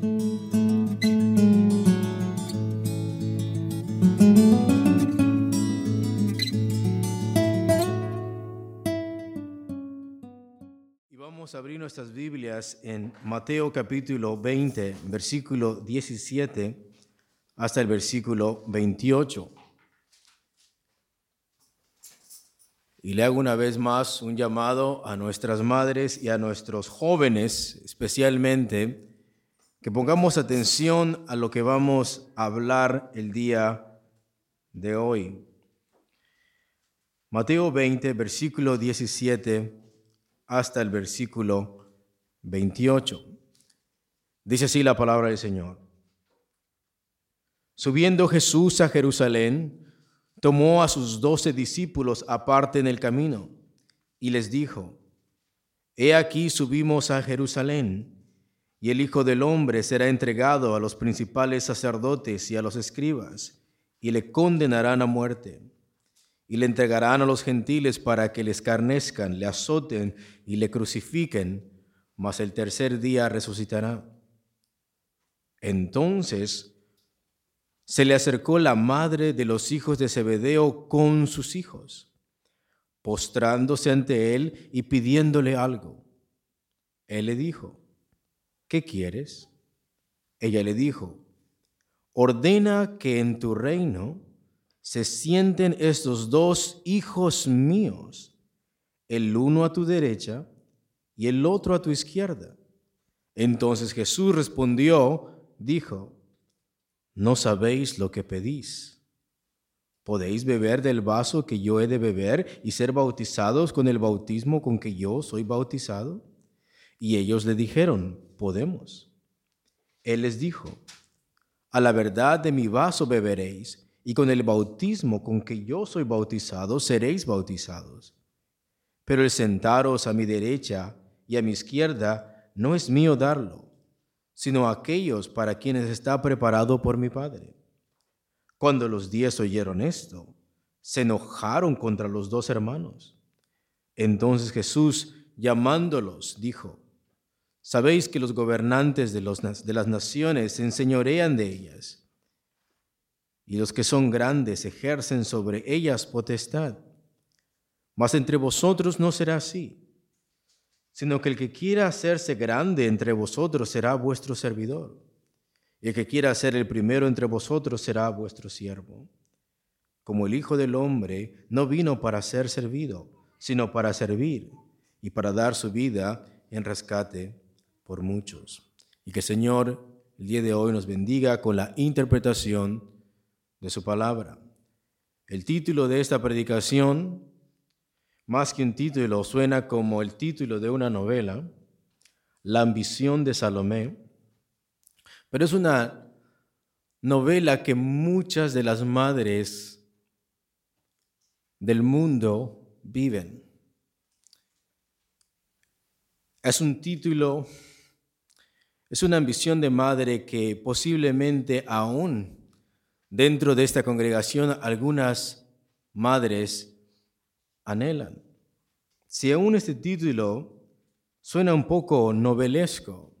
Vamos a abrir nuestras Biblias en Mateo capítulo 20, versículo 17 hasta el versículo 28. Y le hago una vez más un llamado a nuestras madres y a nuestros jóvenes, especialmente, que pongamos atención a lo que vamos a hablar el día de hoy. Mateo 20, versículo 17 hasta el versículo 28. Dice así la palabra del Señor. Subiendo Jesús a Jerusalén, tomó a sus doce discípulos aparte en el camino y les dijo, He aquí subimos a Jerusalén, y el Hijo del Hombre será entregado a los principales sacerdotes y a los escribas, y le condenarán a muerte, y le entregarán a los gentiles para que le escarnezcan, le azoten y le crucifiquen, mas el tercer día resucitará. Entonces se le acercó la madre de los hijos de Zebedeo con sus hijos, postrándose ante él y pidiéndole algo. Él le dijo, ¿qué quieres? Ella le dijo, ordena que en tu reino se sienten estos dos hijos míos, el uno a tu derecha y el otro a tu izquierda. Entonces Jesús respondió, dijo, no sabéis lo que pedís. ¿Podéis beber del vaso que yo he de beber y ser bautizados con el bautismo con que yo soy bautizado? Y ellos le dijeron, podemos. Él les dijo, a la verdad de mi vaso beberéis, y con el bautismo con que yo soy bautizado seréis bautizados. Pero el sentaros a mi derecha y a mi izquierda no es mío darlo sino aquellos para quienes está preparado por mi Padre. Cuando los diez oyeron esto, se enojaron contra los dos hermanos. Entonces Jesús, llamándolos, dijo, Sabéis que los gobernantes de, las naciones se enseñorean de ellas, y los que son grandes ejercen sobre ellas potestad. Mas entre vosotros no será así sino que el que quiera hacerse grande entre vosotros será vuestro servidor, y el que quiera ser el primero entre vosotros será vuestro siervo. Como el Hijo del Hombre no vino para ser servido, sino para servir y para dar su vida en rescate por muchos. Y que Señor el día de hoy nos bendiga con la interpretación de su palabra. El título de esta predicación más que un título, suena como el título de una novela, La ambición de Salomé, pero es una novela que muchas de las madres del mundo viven. Es un título, es una ambición de madre que posiblemente aún dentro de esta congregación algunas madres anhelan. Si aún este título suena un poco novelesco,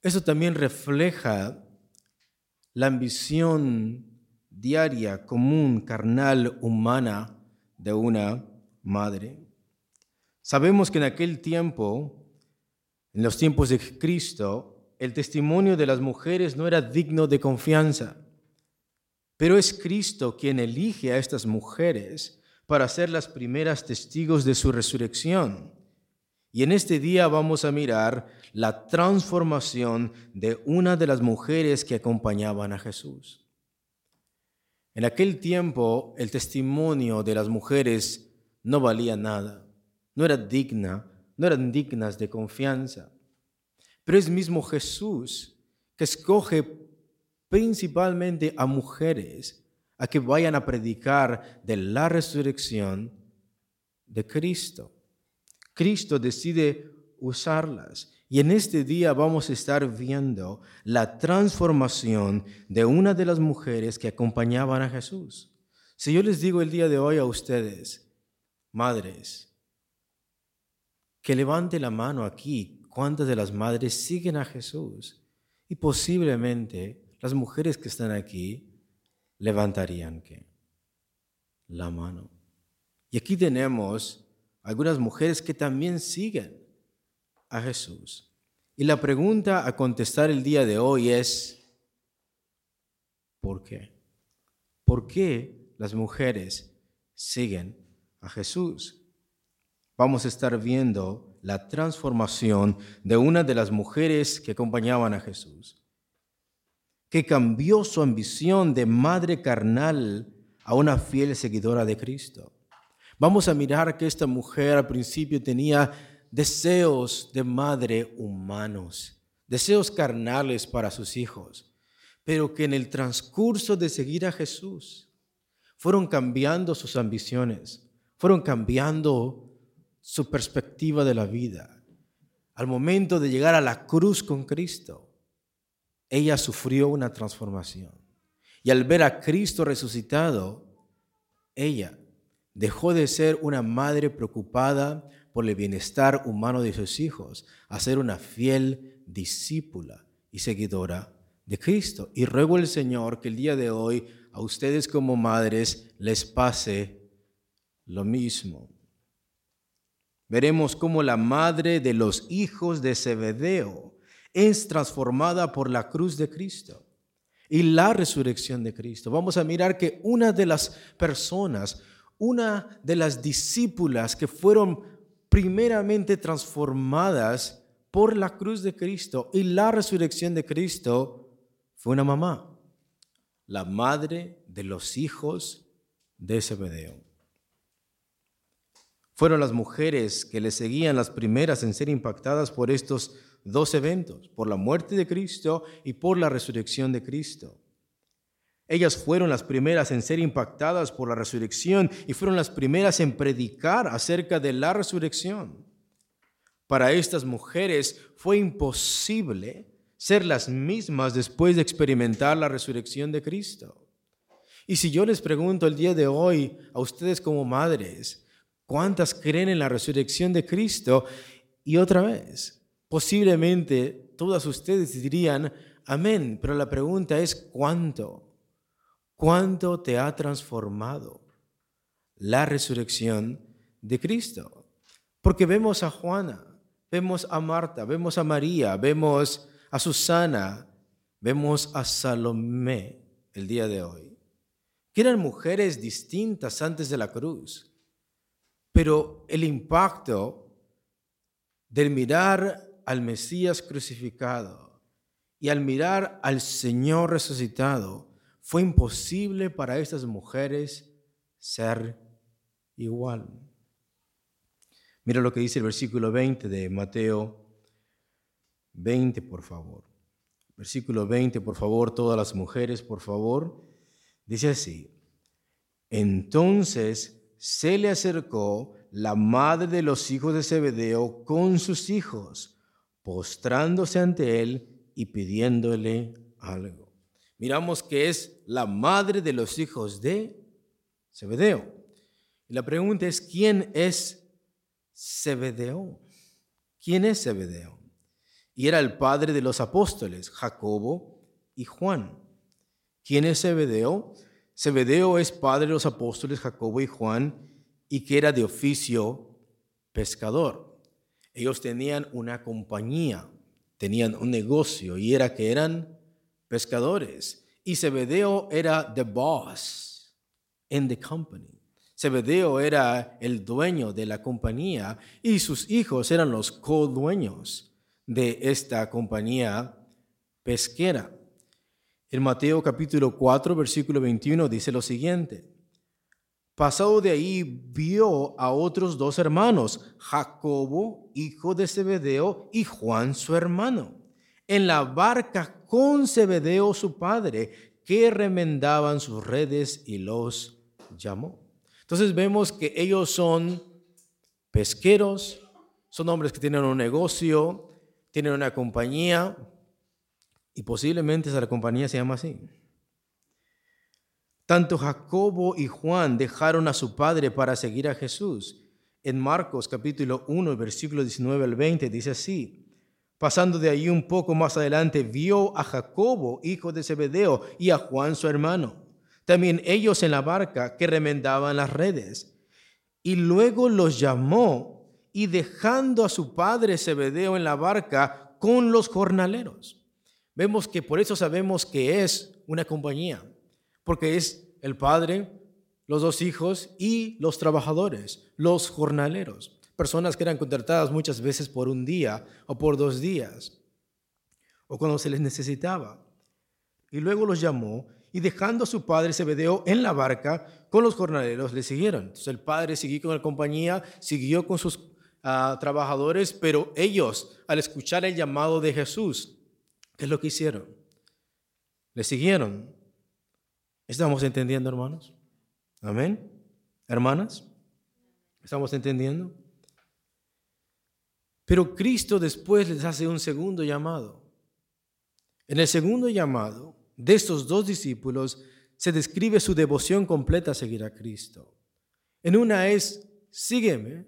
eso también refleja la ambición diaria, común, carnal, humana de una madre. Sabemos que en aquel tiempo, en los tiempos de Cristo, el testimonio de las mujeres no era digno de confianza, pero es Cristo quien elige a estas mujeres para ser las primeras testigos de su resurrección. Y en este día vamos a mirar la transformación de una de las mujeres que acompañaban a Jesús. En aquel tiempo el testimonio de las mujeres no valía nada, no era digna, no eran dignas de confianza. Pero es mismo Jesús que escoge principalmente a mujeres a que vayan a predicar de la resurrección de Cristo. Cristo decide usarlas. Y en este día vamos a estar viendo la transformación de una de las mujeres que acompañaban a Jesús. Si yo les digo el día de hoy a ustedes, madres, que levante la mano aquí, cuántas de las madres siguen a Jesús? Y posiblemente las mujeres que están aquí levantarían ¿qué? la mano. Y aquí tenemos algunas mujeres que también siguen a Jesús. Y la pregunta a contestar el día de hoy es, ¿por qué? ¿Por qué las mujeres siguen a Jesús? Vamos a estar viendo la transformación de una de las mujeres que acompañaban a Jesús, que cambió su ambición de madre carnal a una fiel seguidora de Cristo. Vamos a mirar que esta mujer al principio tenía deseos de madre humanos, deseos carnales para sus hijos, pero que en el transcurso de seguir a Jesús fueron cambiando sus ambiciones, fueron cambiando su perspectiva de la vida. Al momento de llegar a la cruz con Cristo, ella sufrió una transformación. Y al ver a Cristo resucitado, ella dejó de ser una madre preocupada por el bienestar humano de sus hijos, a ser una fiel discípula y seguidora de Cristo. Y ruego al Señor que el día de hoy a ustedes como madres les pase lo mismo. Veremos cómo la madre de los hijos de Zebedeo es transformada por la cruz de Cristo y la resurrección de Cristo. Vamos a mirar que una de las personas, una de las discípulas que fueron primeramente transformadas por la cruz de Cristo y la resurrección de Cristo fue una mamá, la madre de los hijos de Zebedeo. Fueron las mujeres que le seguían las primeras en ser impactadas por estos dos eventos, por la muerte de Cristo y por la resurrección de Cristo. Ellas fueron las primeras en ser impactadas por la resurrección y fueron las primeras en predicar acerca de la resurrección. Para estas mujeres fue imposible ser las mismas después de experimentar la resurrección de Cristo. Y si yo les pregunto el día de hoy a ustedes como madres, ¿cuántas creen en la resurrección de Cristo? Y otra vez, Posiblemente todas ustedes dirían, amén, pero la pregunta es ¿cuánto? ¿Cuánto te ha transformado la resurrección de Cristo? Porque vemos a Juana, vemos a Marta, vemos a María, vemos a Susana, vemos a Salomé el día de hoy, que eran mujeres distintas antes de la cruz, pero el impacto del mirar al Mesías crucificado y al mirar al Señor resucitado, fue imposible para estas mujeres ser igual. Mira lo que dice el versículo 20 de Mateo 20, por favor. Versículo 20, por favor, todas las mujeres, por favor. Dice así, entonces se le acercó la madre de los hijos de Zebedeo con sus hijos postrándose ante él y pidiéndole algo. Miramos que es la madre de los hijos de Zebedeo. Y la pregunta es, ¿quién es Zebedeo? ¿Quién es Zebedeo? Y era el padre de los apóstoles, Jacobo y Juan. ¿Quién es Zebedeo? Zebedeo es padre de los apóstoles Jacobo y Juan y que era de oficio pescador. Ellos tenían una compañía, tenían un negocio y era que eran pescadores. Y Zebedeo era the boss in the company. Zebedeo era el dueño de la compañía y sus hijos eran los co-dueños de esta compañía pesquera. En Mateo capítulo 4, versículo 21 dice lo siguiente. Pasado de ahí vio a otros dos hermanos, Jacobo, hijo de Zebedeo, y Juan, su hermano, en la barca con Zebedeo, su padre, que remendaban sus redes y los llamó. Entonces vemos que ellos son pesqueros, son hombres que tienen un negocio, tienen una compañía, y posiblemente esa compañía se llama así. Tanto Jacobo y Juan dejaron a su padre para seguir a Jesús. En Marcos capítulo 1, versículo 19 al 20 dice así, Pasando de ahí un poco más adelante, vio a Jacobo, hijo de Zebedeo, y a Juan su hermano. También ellos en la barca que remendaban las redes. Y luego los llamó y dejando a su padre Zebedeo en la barca con los jornaleros. Vemos que por eso sabemos que es una compañía, porque es el padre, los dos hijos y los trabajadores, los jornaleros personas que eran contratadas muchas veces por un día o por dos días, o cuando se les necesitaba. Y luego los llamó y dejando a su padre Zebedeo en la barca con los jornaleros le siguieron. Entonces el padre siguió con la compañía, siguió con sus ah, trabajadores, pero ellos al escuchar el llamado de Jesús, ¿qué es lo que hicieron? Le siguieron. ¿Estamos entendiendo, hermanos? Amén. Hermanas, ¿estamos entendiendo? Pero Cristo después les hace un segundo llamado. En el segundo llamado de estos dos discípulos se describe su devoción completa a seguir a Cristo. En una es, sígueme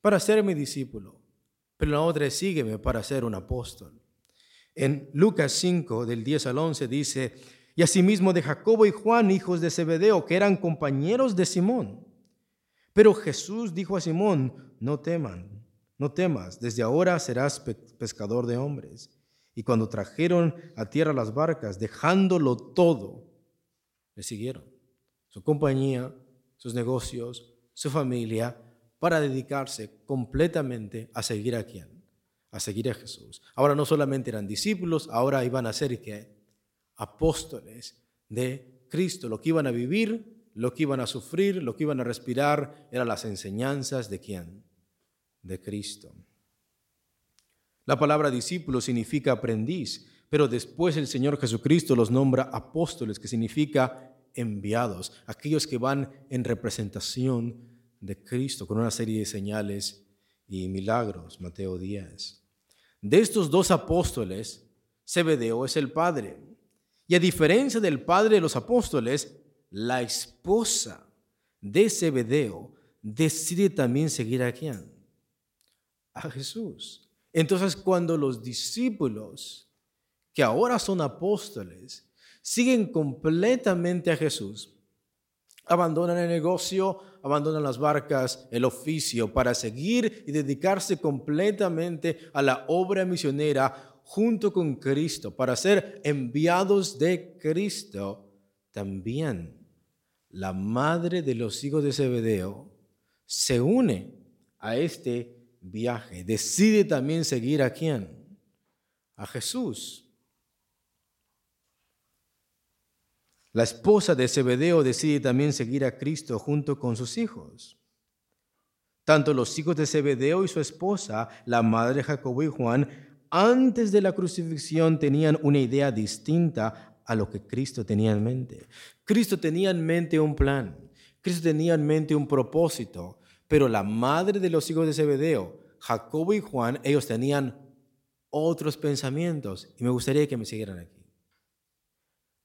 para ser mi discípulo, pero en la otra es, sígueme para ser un apóstol. En Lucas 5, del 10 al 11, dice, y asimismo de Jacobo y Juan, hijos de Zebedeo, que eran compañeros de Simón. Pero Jesús dijo a Simón, no teman no temas, desde ahora serás pescador de hombres. Y cuando trajeron a tierra las barcas, dejándolo todo, le siguieron. Su compañía, sus negocios, su familia, para dedicarse completamente a seguir a quién? A seguir a Jesús. Ahora no solamente eran discípulos, ahora iban a ser ¿qué? apóstoles de Cristo. Lo que iban a vivir, lo que iban a sufrir, lo que iban a respirar, eran las enseñanzas de quién? de Cristo. La palabra discípulo significa aprendiz, pero después el Señor Jesucristo los nombra apóstoles, que significa enviados, aquellos que van en representación de Cristo con una serie de señales y milagros, Mateo 10. De estos dos apóstoles, Zebedeo es el padre. Y a diferencia del padre de los apóstoles, la esposa de Zebedeo decide también seguir a quién? a Jesús. Entonces cuando los discípulos, que ahora son apóstoles, siguen completamente a Jesús, abandonan el negocio, abandonan las barcas, el oficio, para seguir y dedicarse completamente a la obra misionera junto con Cristo, para ser enviados de Cristo, también la madre de los hijos de Zebedeo se une a este viaje, decide también seguir a quién? A Jesús. La esposa de Zebedeo decide también seguir a Cristo junto con sus hijos. Tanto los hijos de Zebedeo y su esposa, la madre de Jacobo y Juan, antes de la crucifixión tenían una idea distinta a lo que Cristo tenía en mente. Cristo tenía en mente un plan, Cristo tenía en mente un propósito, pero la madre de los hijos de Zebedeo, Jacobo y Juan, ellos tenían otros pensamientos. Y me gustaría que me siguieran aquí.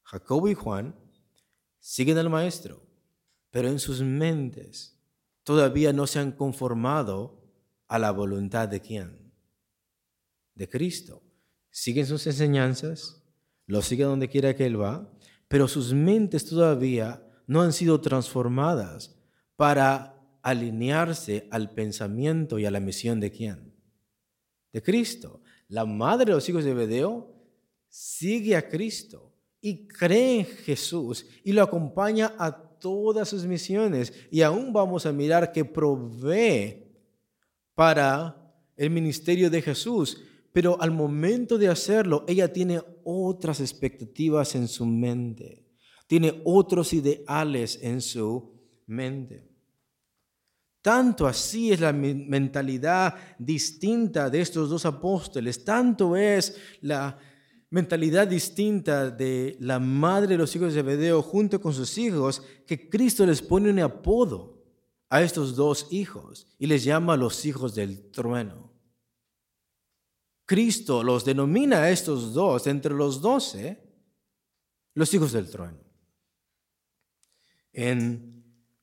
Jacobo y Juan siguen al maestro, pero en sus mentes todavía no se han conformado a la voluntad de quién? De Cristo. Siguen sus enseñanzas, lo siguen donde quiera que Él va, pero sus mentes todavía no han sido transformadas para alinearse al pensamiento y a la misión de quién? De Cristo. La madre de los hijos de Bedeo sigue a Cristo y cree en Jesús y lo acompaña a todas sus misiones. Y aún vamos a mirar que provee para el ministerio de Jesús. Pero al momento de hacerlo, ella tiene otras expectativas en su mente. Tiene otros ideales en su mente. Tanto así es la mentalidad distinta de estos dos apóstoles, tanto es la mentalidad distinta de la madre de los hijos de Zebedeo junto con sus hijos, que Cristo les pone un apodo a estos dos hijos y les llama los hijos del trueno. Cristo los denomina a estos dos, entre los doce, los hijos del trueno. En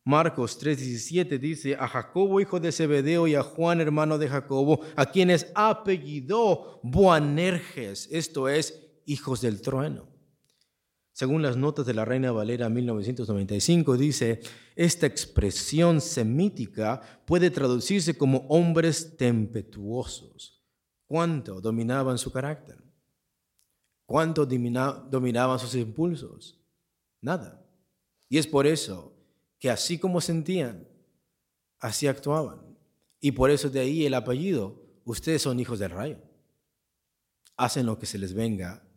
Marcos 3:17 dice, a Jacobo hijo de Zebedeo y a Juan hermano de Jacobo, a quienes apellidó Boanerges, esto es, hijos del trueno. Según las notas de la Reina Valera 1995, dice, esta expresión semítica puede traducirse como hombres tempestuosos. ¿Cuánto dominaban su carácter? ¿Cuánto dominaban sus impulsos? Nada. Y es por eso que así como sentían, así actuaban. Y por eso de ahí el apellido, ustedes son hijos del rayo. Hacen lo que se les venga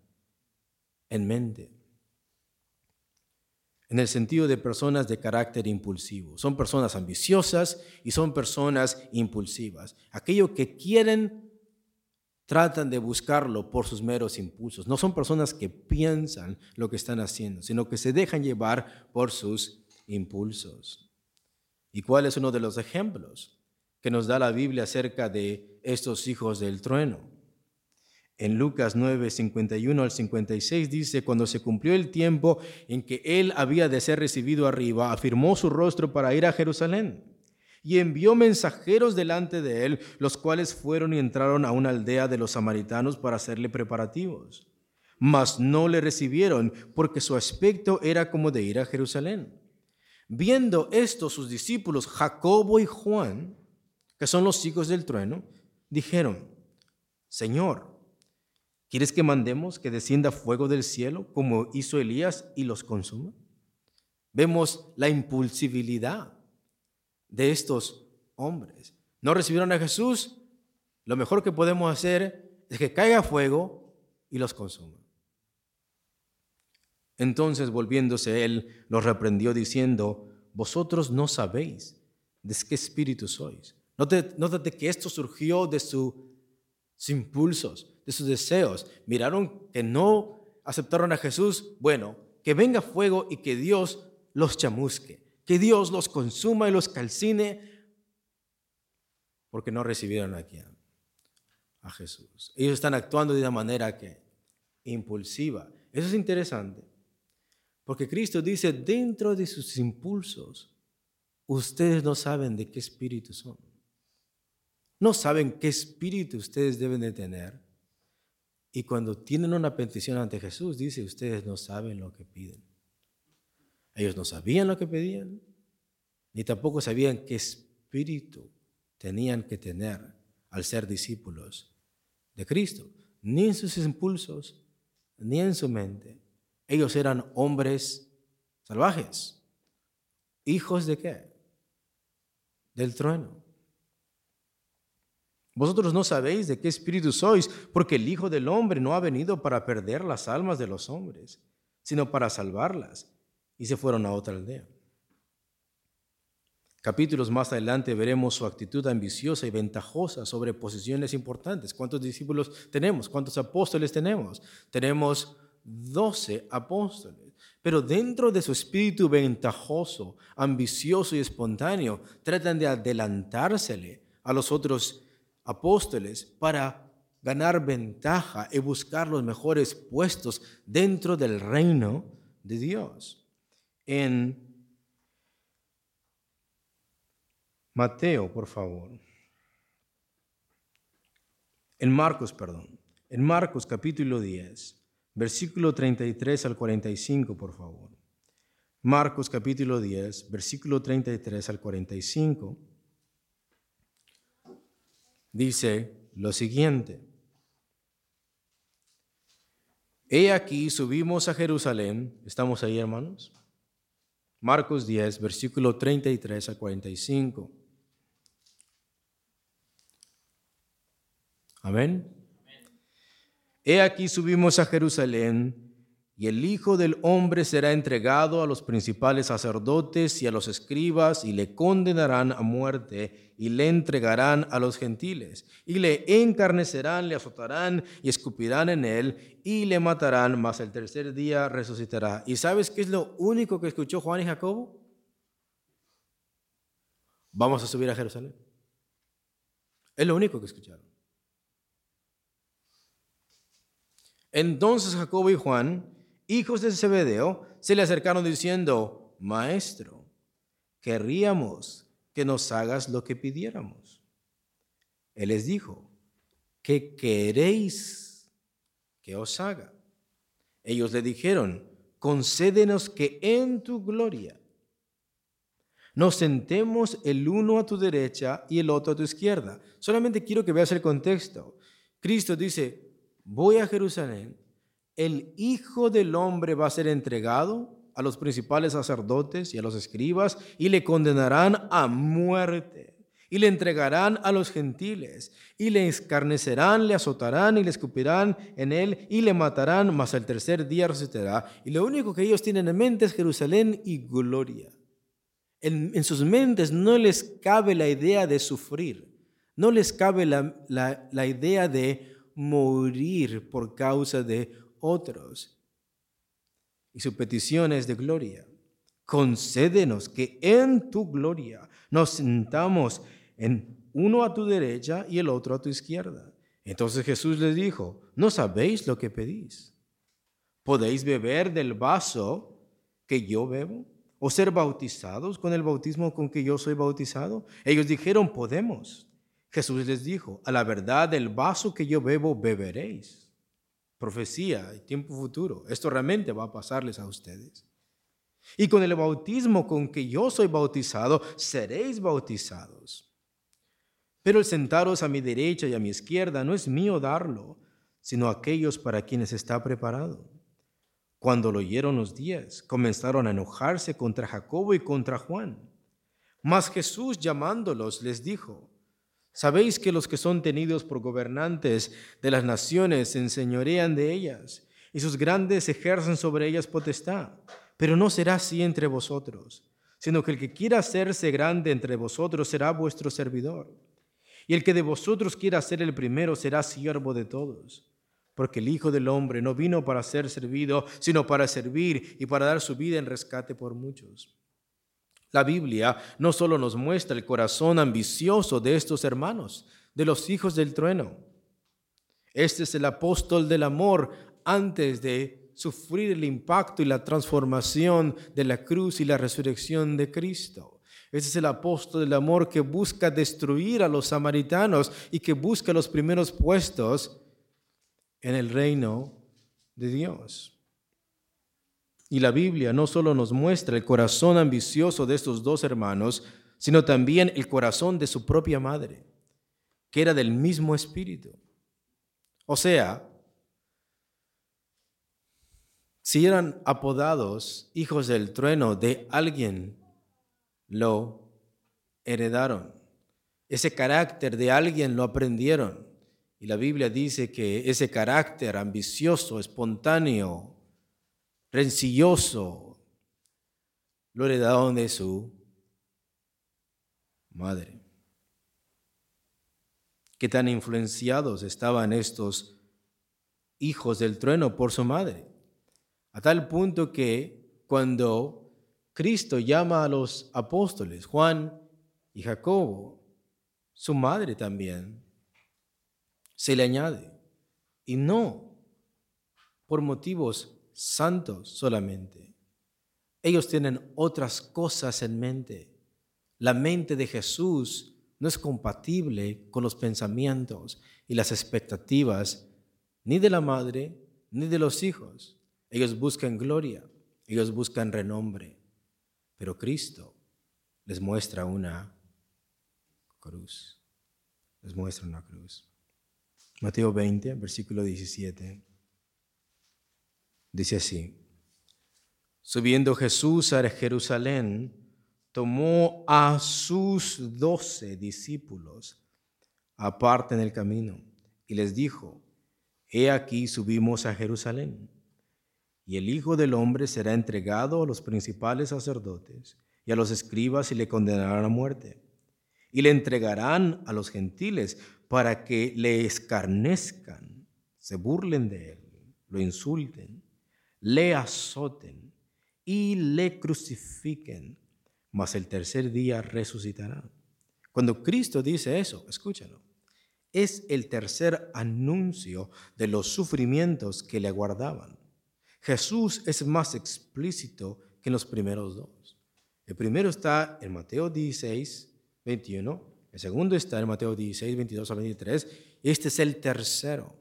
en mente. En el sentido de personas de carácter impulsivo. Son personas ambiciosas y son personas impulsivas. Aquello que quieren, tratan de buscarlo por sus meros impulsos. No son personas que piensan lo que están haciendo, sino que se dejan llevar por sus impulsos. ¿Y cuál es uno de los ejemplos que nos da la Biblia acerca de estos hijos del trueno? En Lucas 9, 51 al 56 dice, cuando se cumplió el tiempo en que él había de ser recibido arriba, afirmó su rostro para ir a Jerusalén y envió mensajeros delante de él, los cuales fueron y entraron a una aldea de los samaritanos para hacerle preparativos. Mas no le recibieron porque su aspecto era como de ir a Jerusalén. Viendo esto, sus discípulos, Jacobo y Juan, que son los hijos del trueno, dijeron, Señor, ¿quieres que mandemos que descienda fuego del cielo como hizo Elías y los consuma? Vemos la impulsibilidad de estos hombres. No recibieron a Jesús, lo mejor que podemos hacer es que caiga fuego y los consuma. Entonces volviéndose él, los reprendió diciendo, vosotros no sabéis de qué espíritu sois. Nótate, que esto surgió de sus impulsos, de sus deseos. Miraron que no aceptaron a Jesús. Bueno, que venga fuego y que Dios los chamusque, que Dios los consuma y los calcine, porque no recibieron aquí a Jesús. Ellos están actuando de una manera que impulsiva. Eso es interesante. Porque Cristo dice, dentro de sus impulsos, ustedes no saben de qué espíritu son. No saben qué espíritu ustedes deben de tener. Y cuando tienen una petición ante Jesús, dice, ustedes no saben lo que piden. Ellos no sabían lo que pedían, ni tampoco sabían qué espíritu tenían que tener al ser discípulos de Cristo, ni en sus impulsos, ni en su mente. Ellos eran hombres salvajes. ¿Hijos de qué? Del trueno. Vosotros no sabéis de qué espíritu sois, porque el Hijo del Hombre no ha venido para perder las almas de los hombres, sino para salvarlas. Y se fueron a otra aldea. Capítulos más adelante veremos su actitud ambiciosa y ventajosa sobre posiciones importantes. ¿Cuántos discípulos tenemos? ¿Cuántos apóstoles tenemos? Tenemos doce apóstoles. Pero dentro de su espíritu ventajoso, ambicioso y espontáneo, tratan de adelantársele a los otros apóstoles para ganar ventaja y buscar los mejores puestos dentro del reino de Dios. En Mateo, por favor. En Marcos, perdón. En Marcos capítulo 10 versículo 33 al 45, por favor. Marcos capítulo 10, versículo 33 al 45, dice lo siguiente. He aquí, subimos a Jerusalén. ¿Estamos ahí, hermanos? Marcos 10, versículo 33 al 45. Amén. He aquí subimos a Jerusalén, y el Hijo del Hombre será entregado a los principales sacerdotes y a los escribas, y le condenarán a muerte, y le entregarán a los gentiles, y le encarnecerán, le azotarán, y escupirán en él, y le matarán, mas el tercer día resucitará. ¿Y sabes qué es lo único que escuchó Juan y Jacobo? Vamos a subir a Jerusalén. Es lo único que escucharon. Entonces Jacobo y Juan, hijos de Zebedeo, se le acercaron diciendo, Maestro, querríamos que nos hagas lo que pidiéramos. Él les dijo, ¿qué queréis que os haga? Ellos le dijeron, concédenos que en tu gloria nos sentemos el uno a tu derecha y el otro a tu izquierda. Solamente quiero que veas el contexto. Cristo dice, voy a Jerusalén, el Hijo del Hombre va a ser entregado a los principales sacerdotes y a los escribas y le condenarán a muerte y le entregarán a los gentiles y le escarnecerán, le azotarán y le escupirán en él y le matarán, mas el tercer día resucitará. Y lo único que ellos tienen en mente es Jerusalén y gloria. En, sus mentes no les cabe la idea de sufrir, no les cabe la, la idea de morir por causa de otros y su petición es de gloria. Concédenos que en tu gloria nos sentamos en uno a tu derecha y el otro a tu izquierda. Entonces Jesús les dijo, no sabéis lo que pedís. ¿Podéis beber del vaso que yo bebo? ¿O ser bautizados con el bautismo con que yo soy bautizado? Ellos dijeron, podemos. Jesús les dijo, a la verdad del vaso que yo bebo beberéis profecía tiempo futuro. Esto realmente va a pasarles a ustedes. Y con el bautismo con que yo soy bautizado, seréis bautizados. Pero el sentaros a mi derecha y a mi izquierda no es mío darlo, sino aquellos para quienes está preparado. Cuando lo oyeron los diez, comenzaron a enojarse contra Jacobo y contra Juan. Mas Jesús llamándolos les dijo, Sabéis que los que son tenidos por gobernantes de las naciones se enseñorean de ellas, y sus grandes ejercen sobre ellas potestad. Pero no será así entre vosotros, sino que el que quiera hacerse grande entre vosotros será vuestro servidor. Y el que de vosotros quiera ser el primero será siervo de todos. Porque el Hijo del Hombre no vino para ser servido, sino para servir y para dar su vida en rescate por muchos. La Biblia no solo nos muestra el corazón ambicioso de estos hermanos, de los hijos del trueno. Este es el apóstol del amor antes de sufrir el impacto y la transformación de la cruz y la resurrección de Cristo. Este es el apóstol del amor que busca destruir a los samaritanos y que busca los primeros puestos en el reino de Dios. Y la Biblia no solo nos muestra el corazón ambicioso de estos dos hermanos, sino también el corazón de su propia madre, que era del mismo espíritu. O sea, si eran apodados hijos del trueno de alguien, lo heredaron. Ese carácter de alguien lo aprendieron. Y la Biblia dice que ese carácter ambicioso, espontáneo, rencilloso, lo heredaron de su madre. Qué tan influenciados estaban estos hijos del trueno por su madre, a tal punto que cuando Cristo llama a los apóstoles, Juan y Jacobo, su madre también se le añade. Y no por motivos santos solamente. Ellos tienen otras cosas en mente. La mente de Jesús no es compatible con los pensamientos y las expectativas ni de la madre ni de los hijos. Ellos buscan gloria, ellos buscan renombre, pero Cristo les muestra una cruz. Les muestra una cruz. Mateo 20, versículo 17. Dice así, subiendo Jesús a Jerusalén, tomó a sus doce discípulos aparte en el camino y les dijo, He aquí subimos a Jerusalén, y el Hijo del Hombre será entregado a los principales sacerdotes y a los escribas y le condenarán a muerte, y le entregarán a los gentiles para que le escarnezcan, se burlen de él, lo insulten le azoten y le crucifiquen, mas el tercer día resucitará. Cuando Cristo dice eso, escúchalo, es el tercer anuncio de los sufrimientos que le aguardaban. Jesús es más explícito que en los primeros dos. El primero está en Mateo 16, 21. El segundo está en Mateo 16, 22 a 23. Este es el tercero.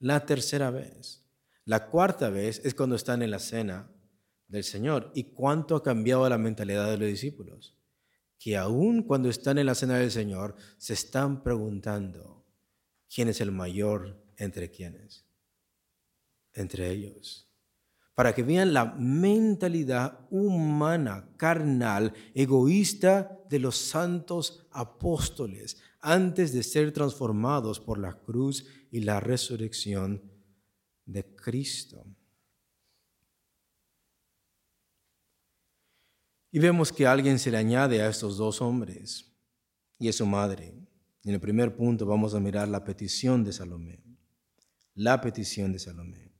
La tercera vez. La cuarta vez es cuando están en la cena del Señor. ¿Y cuánto ha cambiado la mentalidad de los discípulos? Que aún cuando están en la cena del Señor, se están preguntando, ¿quién es el mayor entre quienes? Entre ellos para que vean la mentalidad humana, carnal, egoísta de los santos apóstoles antes de ser transformados por la cruz y la resurrección de Cristo. Y vemos que alguien se le añade a estos dos hombres y es su madre. En el primer punto vamos a mirar la petición de Salomé. La petición de Salomé.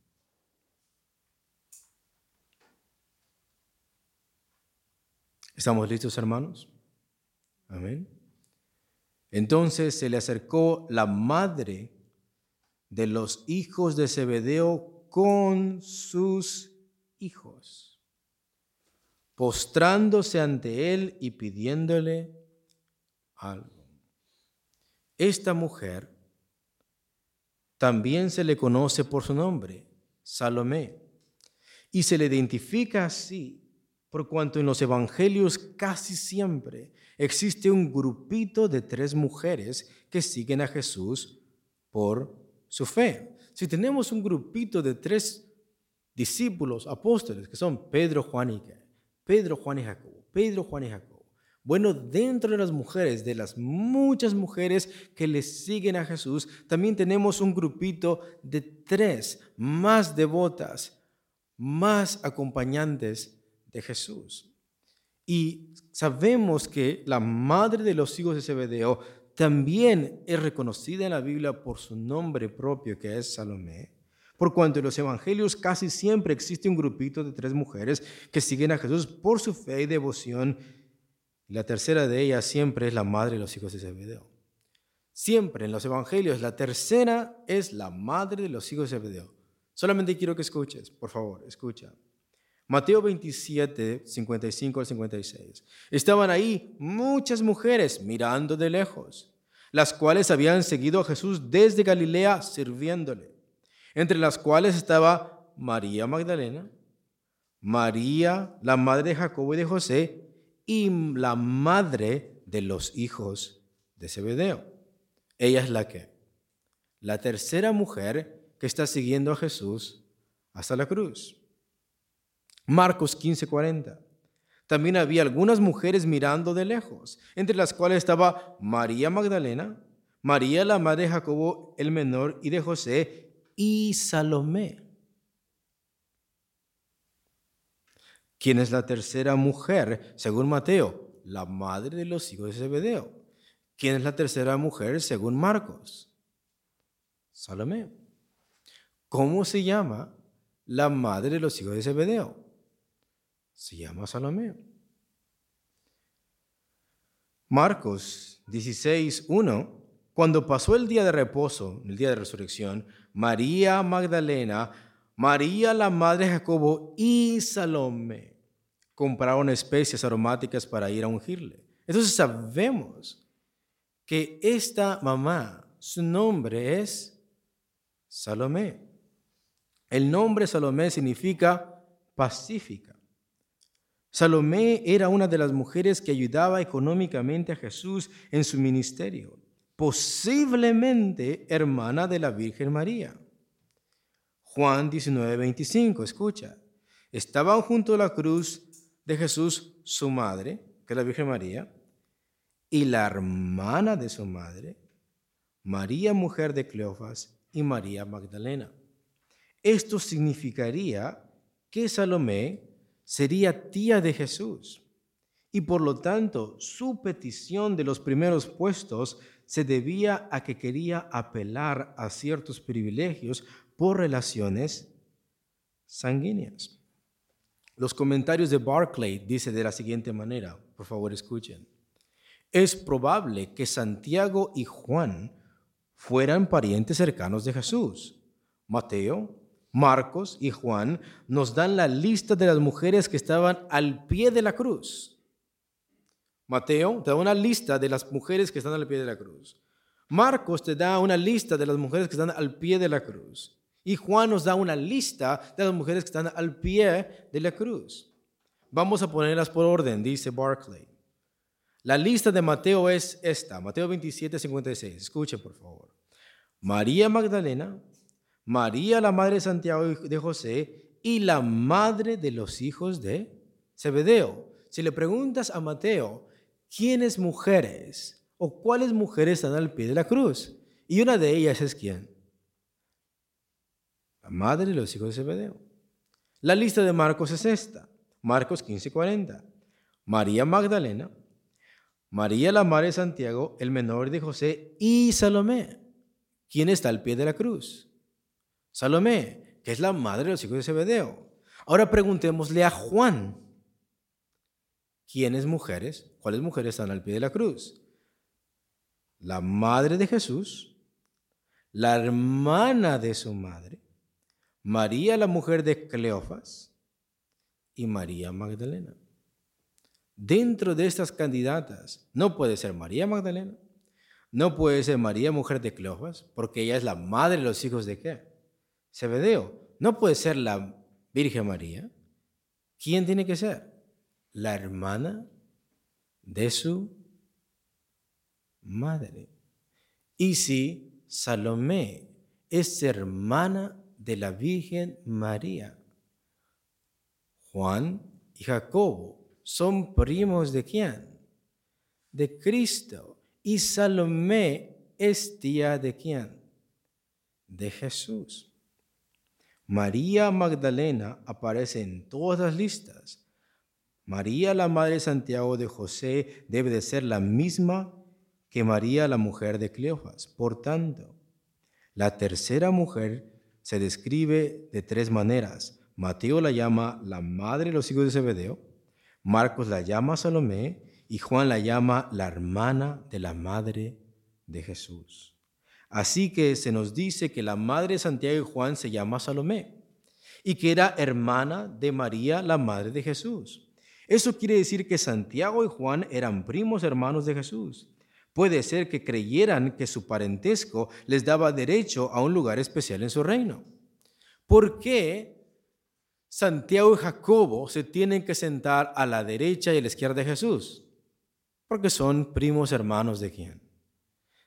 ¿Estamos listos, hermanos? Amén. Entonces se le acercó la madre de los hijos de Zebedeo con sus hijos, postrándose ante él y pidiéndole algo. Esta mujer también se le conoce por su nombre, Salomé, y se le identifica así por cuanto en los evangelios casi siempre existe un grupito de tres mujeres que siguen a Jesús por su fe. Si tenemos un grupito de tres discípulos, apóstoles, que son Pedro, Juan y Pedro, Juan y Jacobo, Pedro, Juan y Jacobo. Bueno, dentro de las mujeres, de las muchas mujeres que le siguen a Jesús, también tenemos un grupito de tres más devotas, más acompañantes de Jesús. Y sabemos que la madre de los hijos de Zebedeo también es reconocida en la Biblia por su nombre propio, que es Salomé. Por cuanto en los evangelios casi siempre existe un grupito de tres mujeres que siguen a Jesús por su fe y devoción. La tercera de ellas siempre es la madre de los hijos de Zebedeo. Siempre en los evangelios la tercera es la madre de los hijos de Zebedeo. Solamente quiero que escuches, por favor, escucha. Mateo 27, 55 al 56. Estaban ahí muchas mujeres mirando de lejos, las cuales habían seguido a Jesús desde Galilea sirviéndole, entre las cuales estaba María Magdalena, María, la madre de Jacobo y de José, y la madre de los hijos de Zebedeo. Ella es la que, la tercera mujer que está siguiendo a Jesús hasta la cruz. Marcos 15:40. También había algunas mujeres mirando de lejos, entre las cuales estaba María Magdalena, María la madre de Jacobo el menor y de José, y Salomé. ¿Quién es la tercera mujer, según Mateo? La madre de los hijos de Zebedeo. ¿Quién es la tercera mujer, según Marcos? Salomé. ¿Cómo se llama la madre de los hijos de Zebedeo? Se llama Salomé. Marcos 16, 1. Cuando pasó el día de reposo, el día de resurrección, María Magdalena, María la madre de Jacobo y Salomé compraron especias aromáticas para ir a ungirle. Entonces sabemos que esta mamá, su nombre es Salomé. El nombre Salomé significa pacífica. Salomé era una de las mujeres que ayudaba económicamente a Jesús en su ministerio, posiblemente hermana de la Virgen María. Juan 19:25, escucha, estaban junto a la cruz de Jesús su madre, que es la Virgen María, y la hermana de su madre, María mujer de Cleofas y María Magdalena. Esto significaría que Salomé sería tía de Jesús y por lo tanto su petición de los primeros puestos se debía a que quería apelar a ciertos privilegios por relaciones sanguíneas. Los comentarios de Barclay dice de la siguiente manera, por favor escuchen. Es probable que Santiago y Juan fueran parientes cercanos de Jesús. Mateo Marcos y Juan nos dan la lista de las mujeres que estaban al pie de la cruz. Mateo te da una lista de las mujeres que están al pie de la cruz. Marcos te da una lista de las mujeres que están al pie de la cruz. Y Juan nos da una lista de las mujeres que están al pie de la cruz. Vamos a ponerlas por orden, dice Barclay. La lista de Mateo es esta, Mateo 27, 56. Escuchen, por favor. María Magdalena, María la madre de Santiago y de José y la madre de los hijos de Zebedeo. Si le preguntas a Mateo, ¿quiénes mujeres o cuáles mujeres están al pie de la cruz? Y una de ellas es quién? La madre de los hijos de Zebedeo. La lista de Marcos es esta. Marcos 15:40. María Magdalena, María la madre de Santiago, el menor de José y Salomé. ¿Quién está al pie de la cruz? Salomé, que es la madre de los hijos de Zebedeo. Ahora preguntémosle a Juan. ¿Quiénes mujeres? ¿Cuáles mujeres están al pie de la cruz? La madre de Jesús, la hermana de su madre, María la mujer de Cleofas y María Magdalena. Dentro de estas candidatas no puede ser María Magdalena, no puede ser María, mujer de Cleofas, porque ella es la madre de los hijos de qué? Zebedeo. No puede ser la Virgen María. ¿Quién tiene que ser? La hermana de su madre. Y si Salomé es hermana de la Virgen María, Juan y Jacobo son primos de quién? De Cristo. Y Salomé es tía de quién? De Jesús. María Magdalena aparece en todas las listas. María, la madre de Santiago de José, debe de ser la misma que María, la mujer de Cleofas. Por tanto, la tercera mujer se describe de tres maneras. Mateo la llama la madre de los hijos de Zebedeo, Marcos la llama Salomé y Juan la llama la hermana de la madre de Jesús. Así que se nos dice que la madre de Santiago y Juan se llama Salomé y que era hermana de María, la madre de Jesús. Eso quiere decir que Santiago y Juan eran primos hermanos de Jesús. Puede ser que creyeran que su parentesco les daba derecho a un lugar especial en su reino. ¿Por qué Santiago y Jacobo se tienen que sentar a la derecha y a la izquierda de Jesús? Porque son primos hermanos de quién?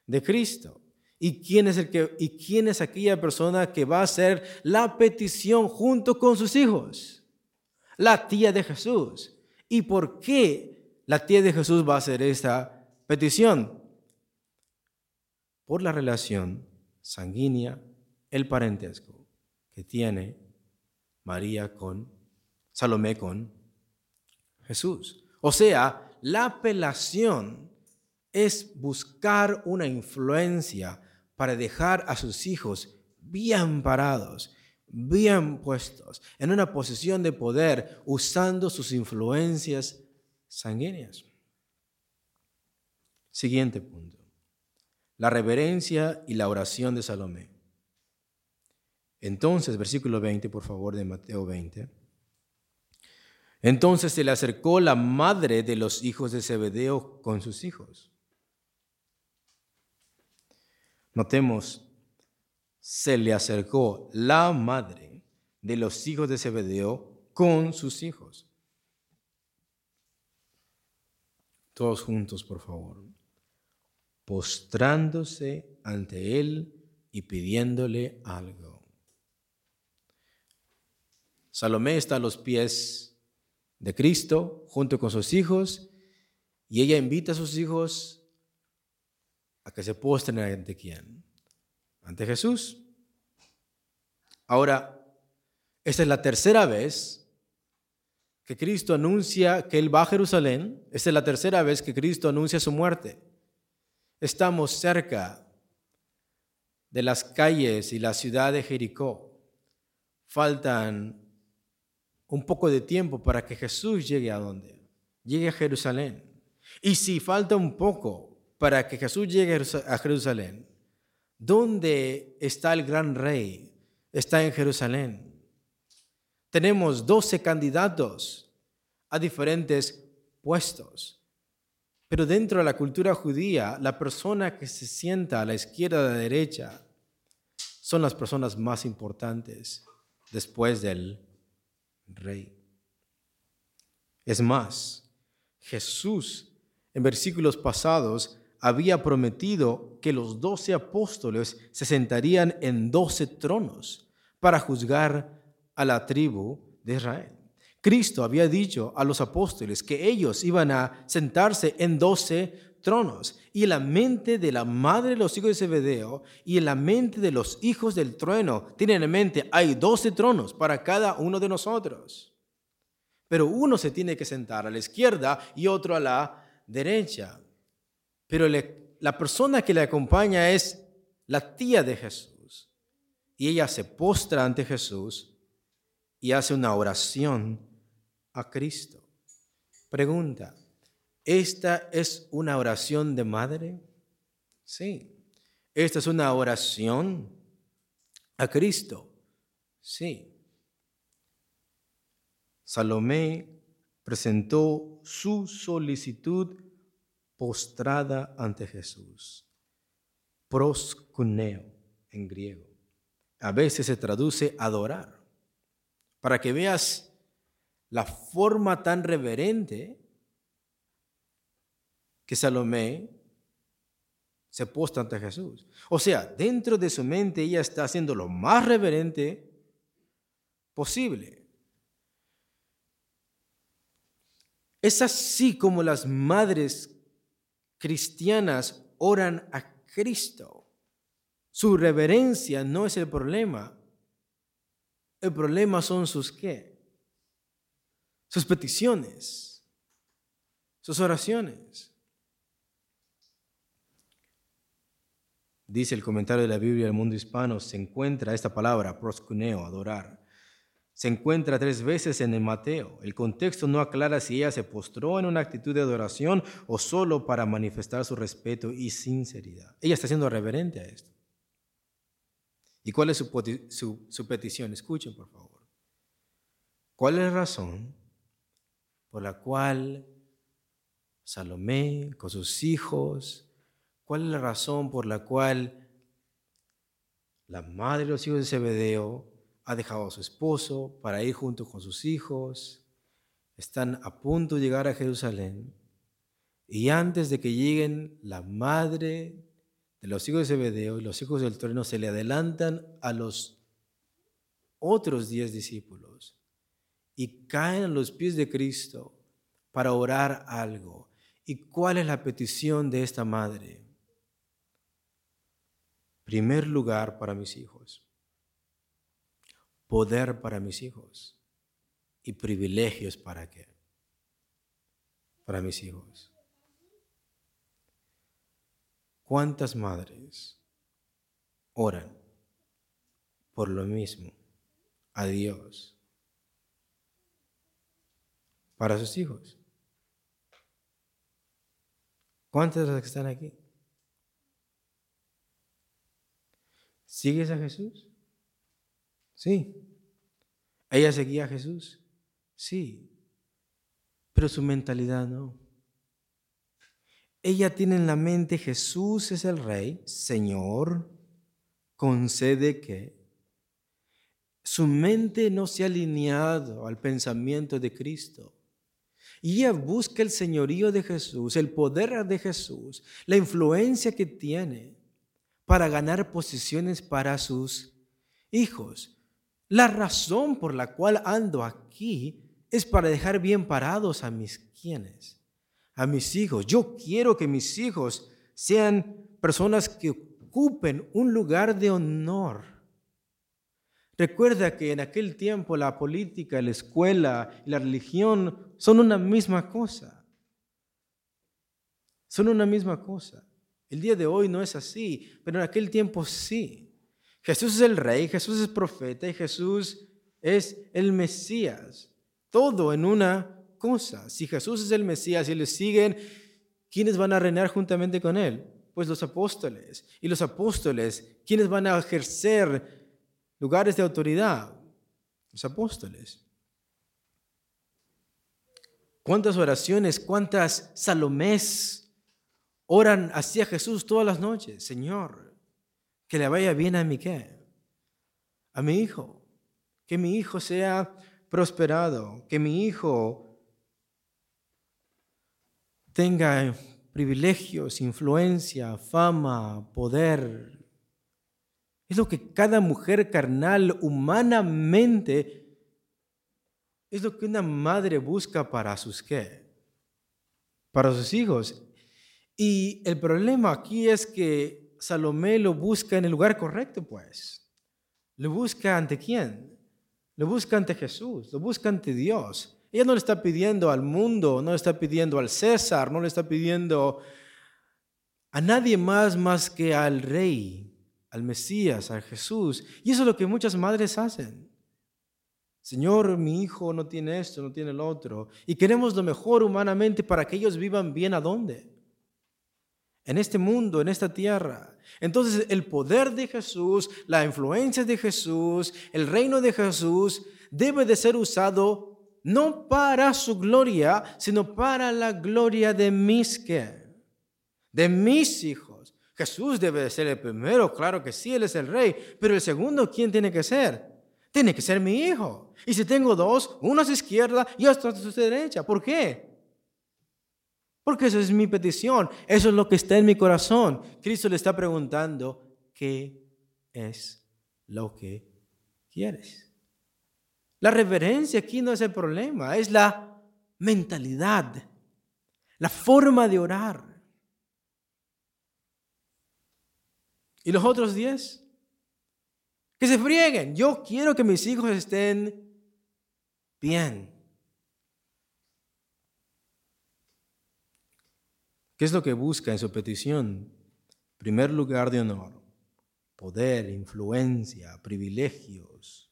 De Cristo. ¿Y quién es el que y quién es aquella persona que va a hacer la petición junto con sus hijos? La tía de Jesús. ¿Y por qué la tía de Jesús va a hacer esta petición? Por la relación sanguínea, el parentesco que tiene María con Salomé con Jesús. O sea, la apelación es buscar una influencia para dejar a sus hijos bien parados, bien puestos, en una posición de poder, usando sus influencias sanguíneas. Siguiente punto. La reverencia y la oración de Salomé. Entonces, versículo 20, por favor, de Mateo 20. Entonces se le acercó la madre de los hijos de Zebedeo con sus hijos. Notemos, se le acercó la madre de los hijos de Zebedeo con sus hijos. Todos juntos, por favor. Postrándose ante él y pidiéndole algo. Salomé está a los pies de Cristo junto con sus hijos y ella invita a sus hijos que se postren ante quién? Ante Jesús. Ahora, esta es la tercera vez que Cristo anuncia que Él va a Jerusalén. Esta es la tercera vez que Cristo anuncia su muerte. Estamos cerca de las calles y la ciudad de Jericó. Faltan un poco de tiempo para que Jesús llegue a dónde? Llegue a Jerusalén. Y si falta un poco para que Jesús llegue a Jerusalén, ¿dónde está el gran rey? está en Jerusalén. Tenemos 12 candidatos a diferentes puestos. Pero dentro de la cultura judía, la persona que se sienta a la izquierda o a la derecha son las personas más importantes después del rey. Es más, Jesús en versículos pasados había prometido que los doce apóstoles se sentarían en doce tronos para juzgar a la tribu de Israel. Cristo había dicho a los apóstoles que ellos iban a sentarse en doce tronos. Y la mente de la madre de los hijos de Zebedeo y la mente de los hijos del trueno, tienen en mente, hay doce tronos para cada uno de nosotros. Pero uno se tiene que sentar a la izquierda y otro a la derecha. Pero la persona que le acompaña es la tía de Jesús. Y ella se postra ante Jesús y hace una oración a Cristo. Pregunta, ¿esta es una oración de madre? Sí. ¿Esta es una oración a Cristo? Sí. Salomé presentó su solicitud postrada ante Jesús. Proscuneo en griego. A veces se traduce adorar. Para que veas la forma tan reverente que Salomé se postra ante Jesús. O sea, dentro de su mente ella está haciendo lo más reverente posible. Es así como las madres cristianas oran a Cristo. Su reverencia no es el problema. El problema son sus qué? sus peticiones, sus oraciones. Dice el comentario de la Biblia del mundo hispano, se encuentra esta palabra, proscuneo, adorar. Se encuentra tres veces en el Mateo. El contexto no aclara si ella se postró en una actitud de adoración o solo para manifestar su respeto y sinceridad. Ella está siendo reverente a esto. ¿Y cuál es su, petición? Escuchen, por favor. ¿Cuál es la razón por la cual Salomé con sus hijos, cuál es la razón por la cual la madre de los hijos de Zebedeo ha dejado a su esposo para ir junto con sus hijos, están a punto de llegar a Jerusalén y antes de que lleguen la madre de los hijos de Zebedeo y los hijos del trono se le adelantan a los otros diez discípulos y caen a los pies de Cristo para orar algo. ¿Y cuál es la petición de esta madre? Primer lugar para mis hijos, poder para mis hijos y privilegios para qué? Para mis hijos. ¿Cuántas madres oran por lo mismo a Dios? para sus hijos. ¿Cuántas de las que están aquí? ¿Sigues a Jesús? Sí. ¿Ella seguía a Jesús? Sí. Pero su mentalidad no. Ella tiene en la mente Jesús es el rey, Señor, concede que su mente no se ha alineado al pensamiento de Cristo. Y ella busca el señorío de Jesús, el poder de Jesús, la influencia que tiene para ganar posiciones para sus hijos. La razón por la cual ando aquí es para dejar bien parados a mis quienes, a mis hijos. Yo quiero que mis hijos sean personas que ocupen un lugar de honor Recuerda que en aquel tiempo la política, la escuela y la religión son una misma cosa. Son una misma cosa. El día de hoy no es así, pero en aquel tiempo sí. Jesús es el rey, Jesús es profeta y Jesús es el Mesías. Todo en una cosa. Si Jesús es el Mesías y le siguen, ¿quiénes van a reinar juntamente con él? Pues los apóstoles. Y los apóstoles, ¿quiénes van a ejercer lugares de autoridad, los apóstoles. ¿Cuántas oraciones, cuántas salomés oran hacia Jesús todas las noches? Señor, que le vaya bien a mi qué? A mi hijo. Que mi hijo sea prosperado, que mi hijo tenga privilegios, influencia, fama, poder. Es lo que cada mujer carnal humanamente es lo que una madre busca para sus qué? Para sus hijos. Y el problema aquí es que Salomé lo busca en el lugar correcto, pues. Lo busca ante quién? Lo busca ante Jesús, lo busca ante Dios. Ella no le está pidiendo al mundo, no le está pidiendo al César, no le está pidiendo a nadie más más que al Rey, al Mesías, a Jesús. Y eso es lo que muchas madres hacen. Señor, mi hijo no tiene esto, no tiene lo otro. Y queremos lo mejor humanamente para que ellos vivan bien a dónde? En este mundo, en esta tierra. Entonces el poder de Jesús, la influencia de Jesús, el reino de Jesús debe de ser usado no para su gloria, sino para la gloria de mis que, de mis hijos. Jesús debe de ser el primero, claro que sí, Él es el rey, pero el segundo, ¿quién tiene que ser? Tiene que ser mi hijo. Y si tengo dos, uno a su izquierda y otro a su derecha. ¿Por qué? Porque esa es mi petición, eso es lo que está en mi corazón. Cristo le está preguntando, ¿qué es lo que quieres? La reverencia aquí no es el problema, es la mentalidad, la forma de orar. ¿Y los otros diez? Que se frieguen. Yo quiero que mis hijos estén bien. ¿Qué es lo que busca en su petición? Primer lugar de honor, poder, influencia, privilegios,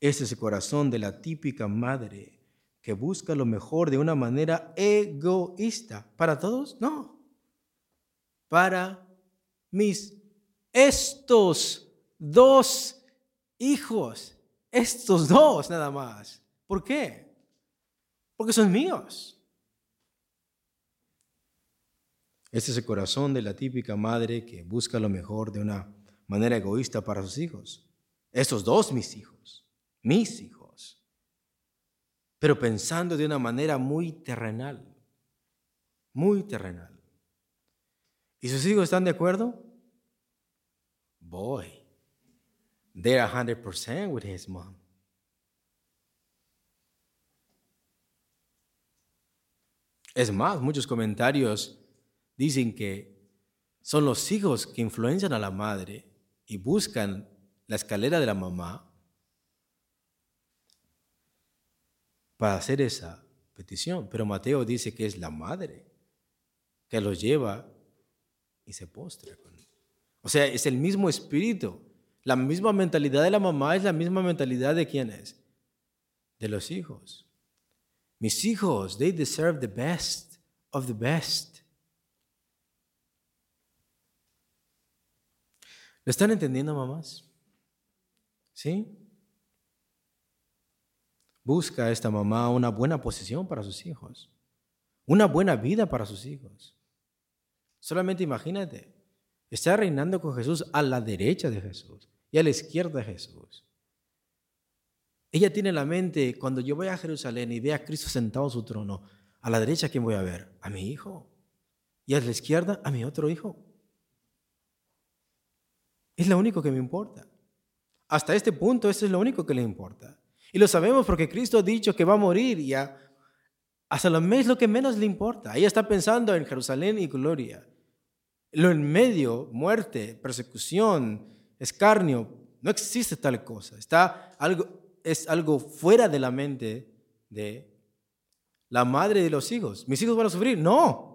ese es el corazón de la típica madre que busca lo mejor de una manera egoísta. ¿Para todos? No. Para mis estos dos hijos. Estos dos nada más. ¿Por qué? Porque son míos. Este es el corazón de la típica madre que busca lo mejor de una manera egoísta para sus hijos. Estos dos mis hijos mis hijos, pero pensando de una manera muy terrenal, muy terrenal. ¿Y sus hijos están de acuerdo? Boy, they're 100% with his mom. Es más, muchos comentarios dicen que son los hijos que influencian a la madre y buscan la escalera de la mamá para hacer esa petición. Pero Mateo dice que es la madre que los lleva y se postra con él. O sea, es el mismo espíritu. La misma mentalidad de la mamá es la misma mentalidad de quiénes? De los hijos. Mis hijos, they deserve the best of the best. ¿Lo están entendiendo, mamás? ¿Sí? Busca esta mamá una buena posición para sus hijos, una buena vida para sus hijos. Solamente imagínate, está reinando con Jesús a la derecha de Jesús y a la izquierda de Jesús. Ella tiene en la mente, cuando yo voy a Jerusalén y vea a Cristo sentado en su trono, a la derecha, ¿quién voy a ver? A mi hijo. Y a la izquierda, a mi otro hijo. Es lo único que me importa. Hasta este punto, eso es lo único que le importa. Y lo sabemos porque Cristo ha dicho que va a morir y a, a Salomé es lo que menos le importa. Ella está pensando en Jerusalén y gloria. Lo en medio, muerte, persecución, escarnio, no existe tal cosa. Está algo, es algo fuera de la mente de la madre de los hijos. ¿Mis hijos van a sufrir? No.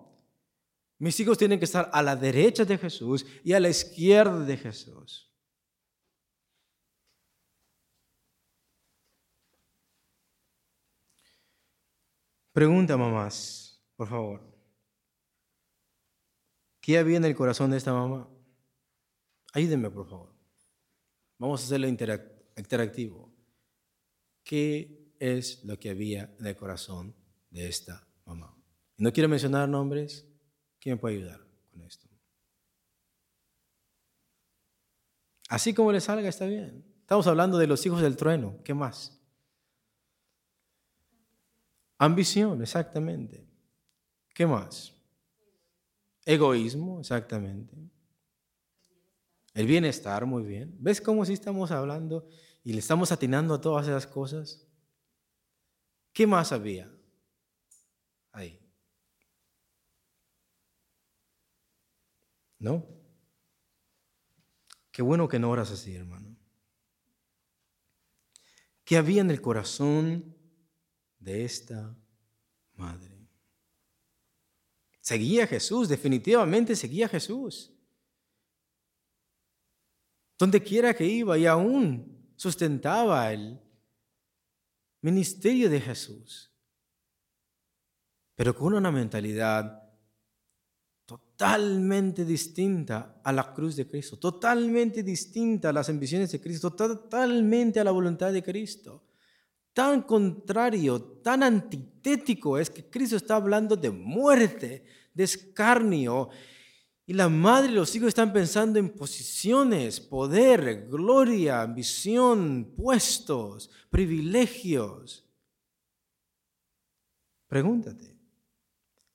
Mis hijos tienen que estar a la derecha de Jesús y a la izquierda de Jesús. Pregunta, mamás, por favor. ¿Qué había en el corazón de esta mamá? Ayúdenme, por favor. Vamos a hacerlo interactivo. ¿Qué es lo que había en el corazón de esta mamá? No quiero mencionar nombres. ¿Quién me puede ayudar con esto? Así como le salga, está bien. Estamos hablando de los hijos del trueno. ¿Qué más? Ambición, exactamente. ¿Qué más? Egoísmo, exactamente. El bienestar, muy bien. ¿Ves cómo sí estamos hablando y le estamos atinando a todas esas cosas? ¿Qué más había ahí? ¿No? Qué bueno que no oras así, hermano. ¿Qué había en el corazón de esta madre? Seguía a Jesús, definitivamente seguía a Jesús. Donde quiera que iba y aún sustentaba el ministerio de Jesús, pero con una mentalidad totalmente distinta a la cruz de Cristo, totalmente distinta a las ambiciones de Cristo, totalmente a la voluntad de Cristo. Tan contrario, tan antitético es que Cristo está hablando de muerte, de escarnio, y la madre y los hijos están pensando en posiciones, poder, gloria, ambición, puestos, privilegios. Pregúntate,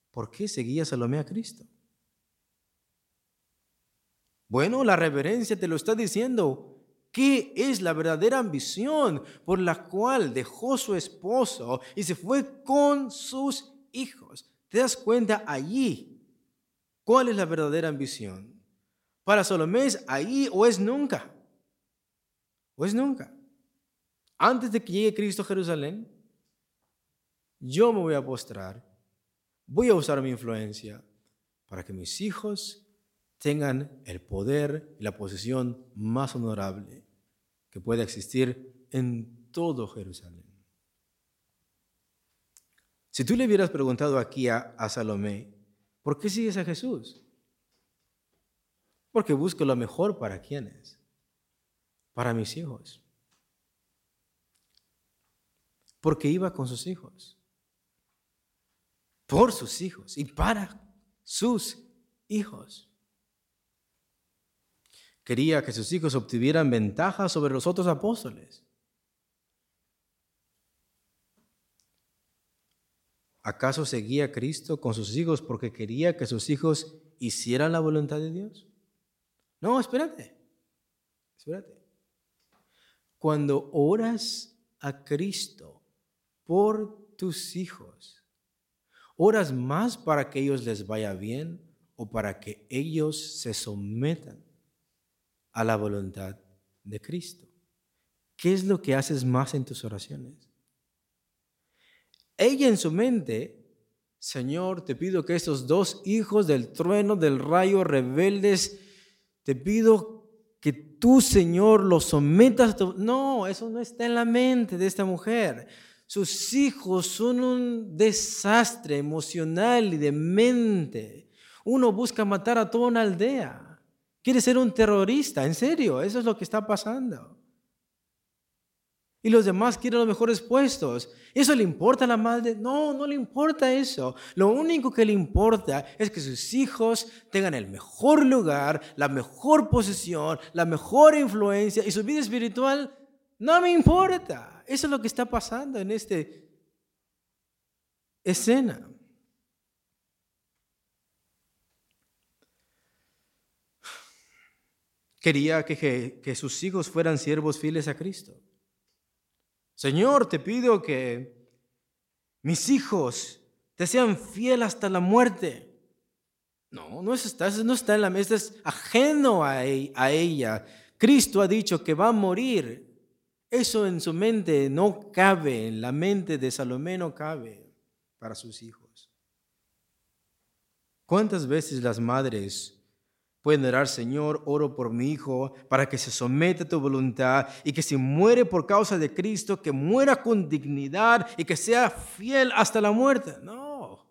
¿por qué seguía Salomé a Cristo? Bueno, la reverencia te lo está diciendo. ¿Qué es la verdadera ambición por la cual dejó su esposo y se fue con sus hijos? ¿Te das cuenta allí cuál es la verdadera ambición? Para Salomé es ahí o es nunca. O es nunca. Antes de que llegue Cristo a Jerusalén, yo me voy a postrar, voy a usar mi influencia para que mis hijos tengan el poder y la posición más honorable que pueda existir en todo Jerusalén. Si tú le hubieras preguntado aquí a, Salomé, ¿por qué sigues a Jesús? Porque busco lo mejor para quienes, para mis hijos. Porque iba con sus hijos, por sus hijos y para sus hijos. Quería que sus hijos obtuvieran ventaja sobre los otros apóstoles. ¿Acaso seguía Cristo con sus hijos porque quería que sus hijos hicieran la voluntad de Dios? No, espérate. Espérate. Cuando oras a Cristo por tus hijos, ¿oras más para que ellos les vaya bien o para que ellos se sometan a la voluntad de Cristo. ¿Qué es lo que haces más en tus oraciones? Ella en su mente, Señor, te pido que estos dos hijos del trueno, del rayo, rebeldes, te pido que tú, Señor, los sometas. No, eso no está en la mente de esta mujer. Sus hijos son un desastre emocional y de mente. Uno busca matar a toda una aldea. Quiere ser un terrorista, en serio, eso es lo que está pasando. Y los demás quieren los mejores puestos. ¿Eso le importa a la madre? No, no le importa eso. Lo único que le importa es que sus hijos tengan el mejor lugar, la mejor posición, la mejor influencia y su vida espiritual no me importa. Eso es lo que está pasando en esta escena. Quería que, sus hijos fueran siervos fieles a Cristo. Señor, te pido que mis hijos te sean fieles hasta la muerte. No, no está, no está en la mesa, es ajeno e, a ella. Cristo ha dicho que va a morir. Eso en su mente no cabe, en la mente de Salomé no cabe para sus hijos. ¿Cuántas veces las madres Pueden orar, Señor, oro por mi hijo para que se someta a tu voluntad y que si muere por causa de Cristo, que muera con dignidad y que sea fiel hasta la muerte. No.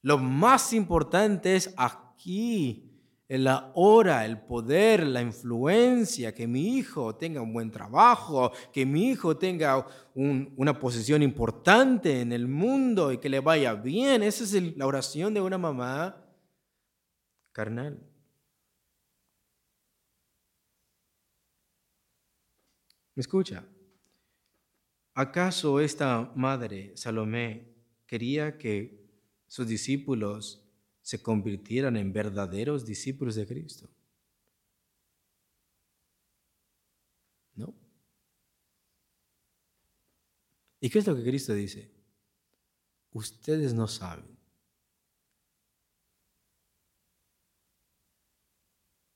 Lo más importante es aquí, la hora, el poder, la influencia, que mi hijo tenga un buen trabajo, que mi hijo tenga una posición importante en el mundo y que le vaya bien. Esa es la oración de una mamá carnal. ¿Me escucha? ¿Acaso esta madre, Salomé, quería que sus discípulos se convirtieran en verdaderos discípulos de Cristo? No. ¿Y qué es lo que Cristo dice? Ustedes no saben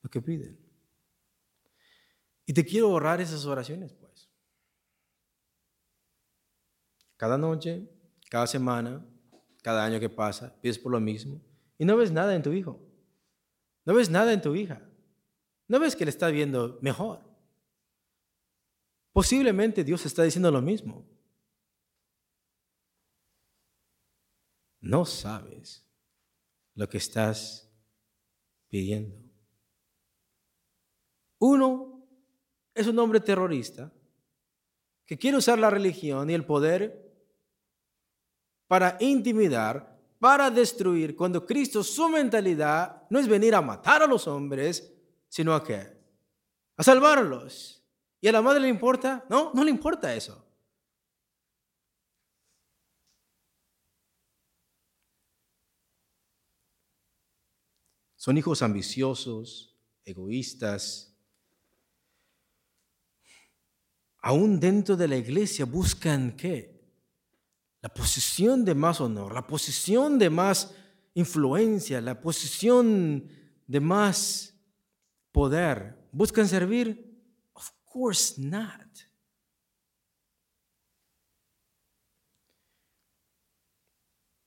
lo que piden. Y te quiero ahorrar esas oraciones, pues. Cada noche, cada semana, cada año que pasa, pides por lo mismo y no ves nada en tu hijo. No ves nada en tu hija. No ves que le está viendo mejor. Posiblemente Dios está diciendo lo mismo. No sabes lo que estás pidiendo. Uno es un hombre terrorista que quiere usar la religión y el poder para intimidar, para destruir, cuando Cristo, su mentalidad no es venir a matar a los hombres, sino a qué? A salvarlos. ¿Y a la madre le importa? No, no le importa eso. Son hijos ambiciosos, egoístas, aún dentro de la iglesia buscan qué? La posición de más honor, la posición de más influencia, la posición de más poder. ¿Buscan servir? Of course not.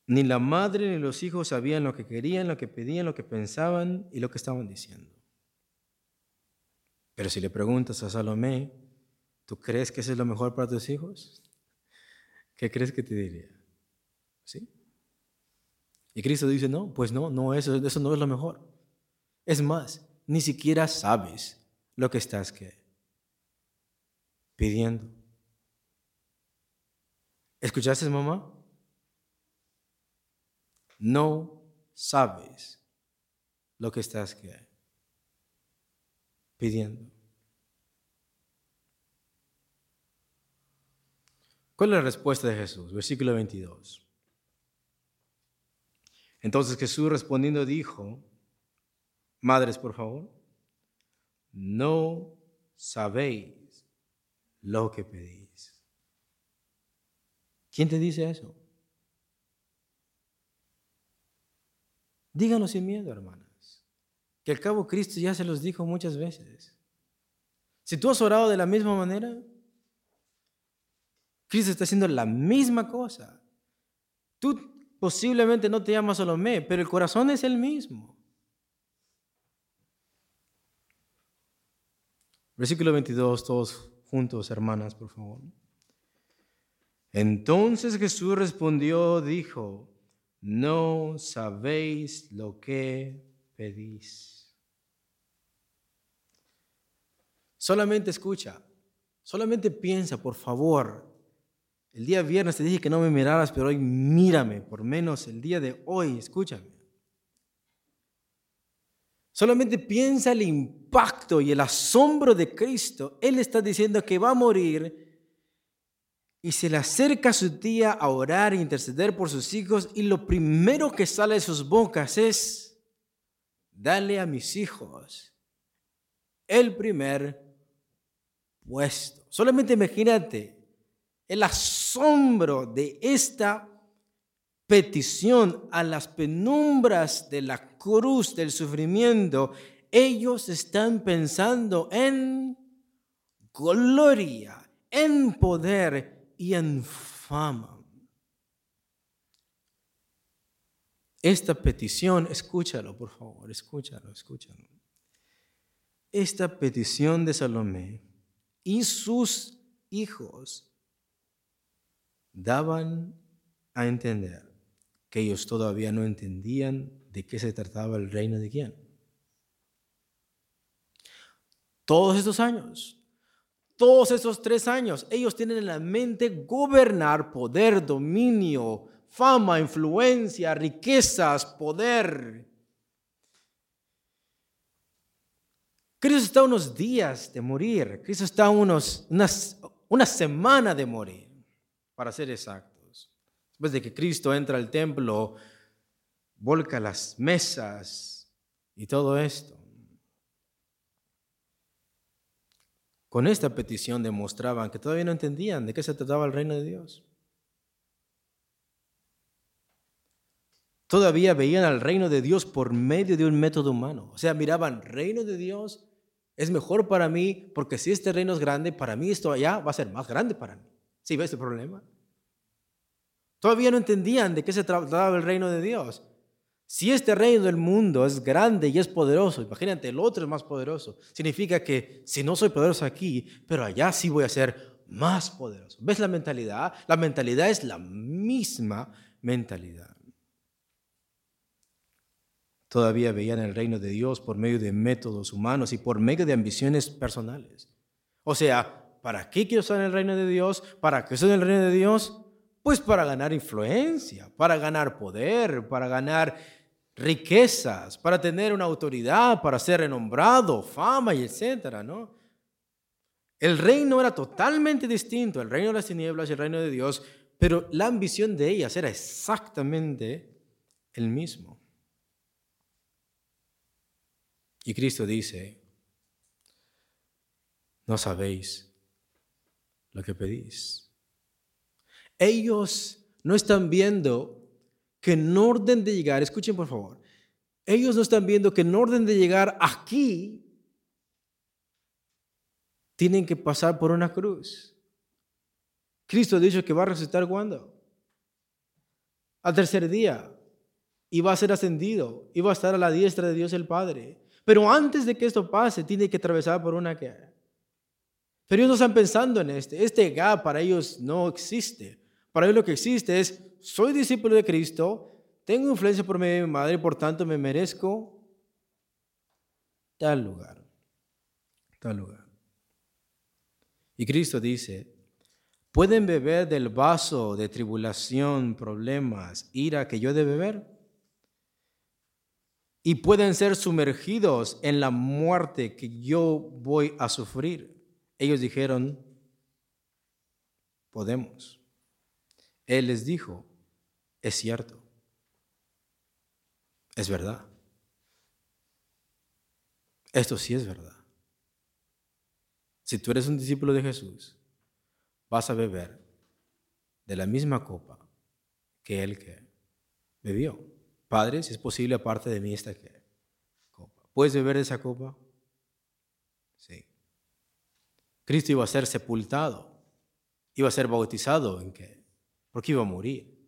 Ni la madre ni los hijos sabían lo que querían, lo que pedían, lo que pensaban y lo que estaban diciendo. Pero si le preguntas a Salomé, ¿Tú crees que eso es lo mejor para tus hijos? ¿Qué crees que te diría? ¿Sí? Y Cristo dice, no, pues no, no, eso, eso no es lo mejor. Es más, ni siquiera sabes lo que estás pidiendo. ¿Escuchaste, mamá? No sabes lo que estás pidiendo. ¿Cuál es la respuesta de Jesús? Versículo 22. Entonces Jesús respondiendo dijo, madres, por favor, no sabéis lo que pedís. ¿Quién te dice eso? Díganlo sin miedo, hermanas. Que al cabo Cristo ya se los dijo muchas veces. Si tú has orado de la misma manera, Cristo está haciendo la misma cosa. Tú posiblemente no te llamas Salomé, pero el corazón es el mismo. Versículo 22, todos juntos, hermanas, por favor. Entonces Jesús respondió, dijo, no sabéis lo que pedís. Solamente escucha, solamente piensa, por favor, el día viernes te dije que no me miraras, pero hoy mírame, por menos el día de hoy, escúchame. Solamente piensa el impacto y el asombro de Cristo. Él está diciendo que va a morir y se le acerca a su tía a orar e interceder por sus hijos y lo primero que sale de sus bocas es, dale a mis hijos el primer puesto. Solamente imagínate el asombro de esta petición a las penumbras de la cruz del sufrimiento, ellos están pensando en gloria, en poder y en fama. Esta petición, escúchalo por favor, escúchalo, escúchalo. Esta petición de Salomé y sus hijos daban a entender que ellos todavía no entendían de qué se trataba el reino de quién. todos estos años. Todos esos tres años, ellos tienen en la mente gobernar, poder, dominio, fama, influencia, riquezas, poder. Cristo está unos días de morir. Cristo está unos, una semana de morir, para ser exactos. Después de que Cristo entra al templo, volca las mesas y todo esto. Con esta petición demostraban que todavía no entendían de qué se trataba el reino de Dios. Todavía veían al reino de Dios por medio de un método humano. O sea, miraban, reino de Dios es mejor para mí porque si este reino es grande, para mí esto allá va a ser más grande para mí. ¿Sí ves el problema? Todavía no entendían de qué se trataba el reino de Dios. Si este reino del mundo es grande y es poderoso, imagínate, el otro es más poderoso. Significa que si no soy poderoso aquí, pero allá sí voy a ser más poderoso. ¿Ves la mentalidad? La mentalidad es la misma mentalidad. Todavía veían el reino de Dios por medio de métodos humanos y por medio de ambiciones personales. O sea, ¿para qué quiero estar en el reino de Dios? ¿Para qué soy en el reino de Dios? Pues para ganar influencia, para ganar poder, para ganar riquezas, para tener una autoridad, para ser renombrado, fama y etcétera, ¿no? El reino era totalmente distinto, el reino de las tinieblas y el reino de Dios, pero la ambición de ellas era exactamente el mismo. Y Cristo dice, no sabéis lo que pedís. Ellos no están viendo que en orden de llegar, escuchen por favor, ellos no están viendo que en orden de llegar aquí, tienen que pasar por una cruz. Cristo ha dicho que va a resucitar cuando? Al tercer día. Y va a ser ascendido. Y va a estar a la diestra de Dios el Padre. Pero antes de que esto pase, tiene que atravesar por una que... Pero ellos no están pensando en este. Este gap para ellos no existe. Para ellos lo que existe es soy discípulo de Cristo, tengo influencia por medio de mi madre, por tanto me merezco tal lugar, tal lugar. Y Cristo dice, ¿pueden beber del vaso de tribulación, problemas, ira que yo de beber? Y pueden ser sumergidos en la muerte que yo voy a sufrir. Ellos dijeron, podemos. Él les dijo, es cierto. Es verdad. Esto sí es verdad. Si tú eres un discípulo de Jesús, vas a beber de la misma copa que Él que bebió. Padre, si es posible, aparte de mí esta copa. ¿Puedes beber de esa copa? Sí. Cristo iba a ser sepultado, iba a ser bautizado en qué? Porque iba a morir.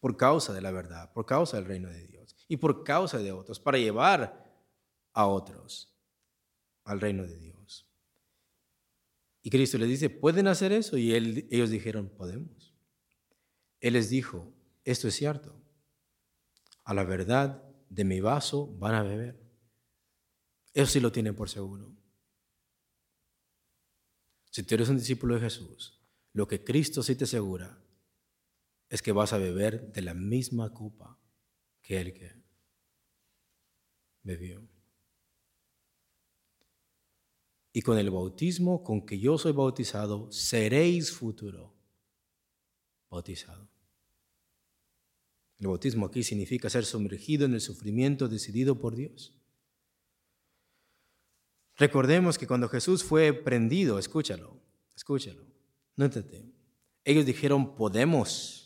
por causa de la verdad, por causa del reino de Dios y por causa de otros, para llevar a otros al reino de Dios. Y Cristo les dice, ¿pueden hacer eso? Y ellos dijeron, podemos. Él les dijo, esto es cierto, a la verdad de mi vaso van a beber. Eso sí lo tienen por seguro. Si tú eres un discípulo de Jesús, lo que Cristo sí te asegura es que vas a beber de la misma copa que el que bebió. Y con el bautismo con que yo soy bautizado, seréis futuro bautizado. El bautismo aquí significa ser sumergido en el sufrimiento decidido por Dios. Recordemos que cuando Jesús fue prendido, escúchalo, escúchalo, nótate, ellos dijeron, podemos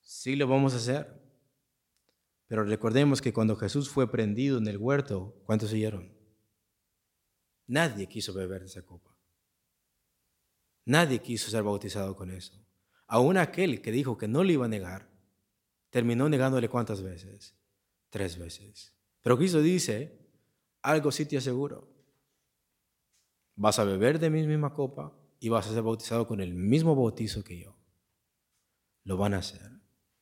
Sí lo vamos a hacer. Pero recordemos que cuando Jesús fue prendido en el huerto, ¿cuántos siguieron? Nadie quiso beber de esa copa. Nadie quiso ser bautizado con eso. Aún aquel que dijo que no le iba a negar, terminó negándole cuántas veces? Tres veces. Pero Cristo dice, algo sí te aseguro. Vas a beber de mi misma copa y vas a ser bautizado con el mismo bautizo que yo. Lo van a hacer.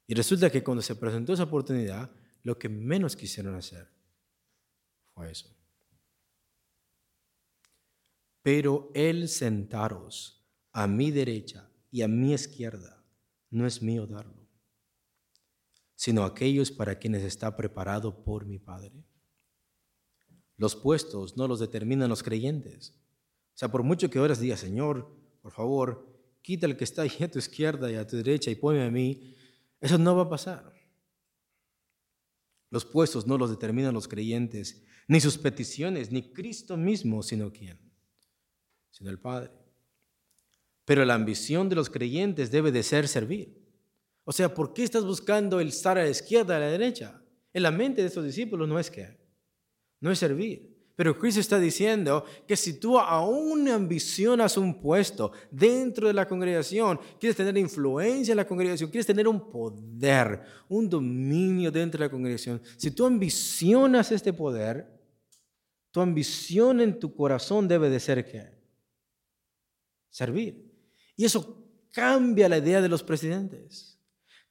Y resulta que cuando se presentó esa oportunidad, lo que menos quisieron hacer Fue eso. Pero el sentaros a mi derecha y a mi izquierda no es mío darlo, sino aquellos para quienes está preparado por mi Padre. Los puestos no los determinan los creyentes. O sea, por mucho que ahora diga, Señor, por favor, quita el que está ahí a tu izquierda y a tu derecha y ponme a mí, eso no va a pasar. Los puestos no los determinan los creyentes, ni sus peticiones, ni Cristo mismo, sino quién, sino el Padre. Pero la ambición de los creyentes debe de ser servir. O sea, ¿por qué estás buscando el estar a la izquierda, a la derecha? En la mente de estos discípulos no es que, no es servir. Pero Cristo está diciendo que si tú aún ambicionas un puesto dentro de la congregación, quieres tener influencia en la congregación, quieres tener un poder, un dominio dentro de la congregación, si tú ambicionas este poder, tu ambición en tu corazón debe de ser qué? Servir. Y eso cambia la idea de los presidentes,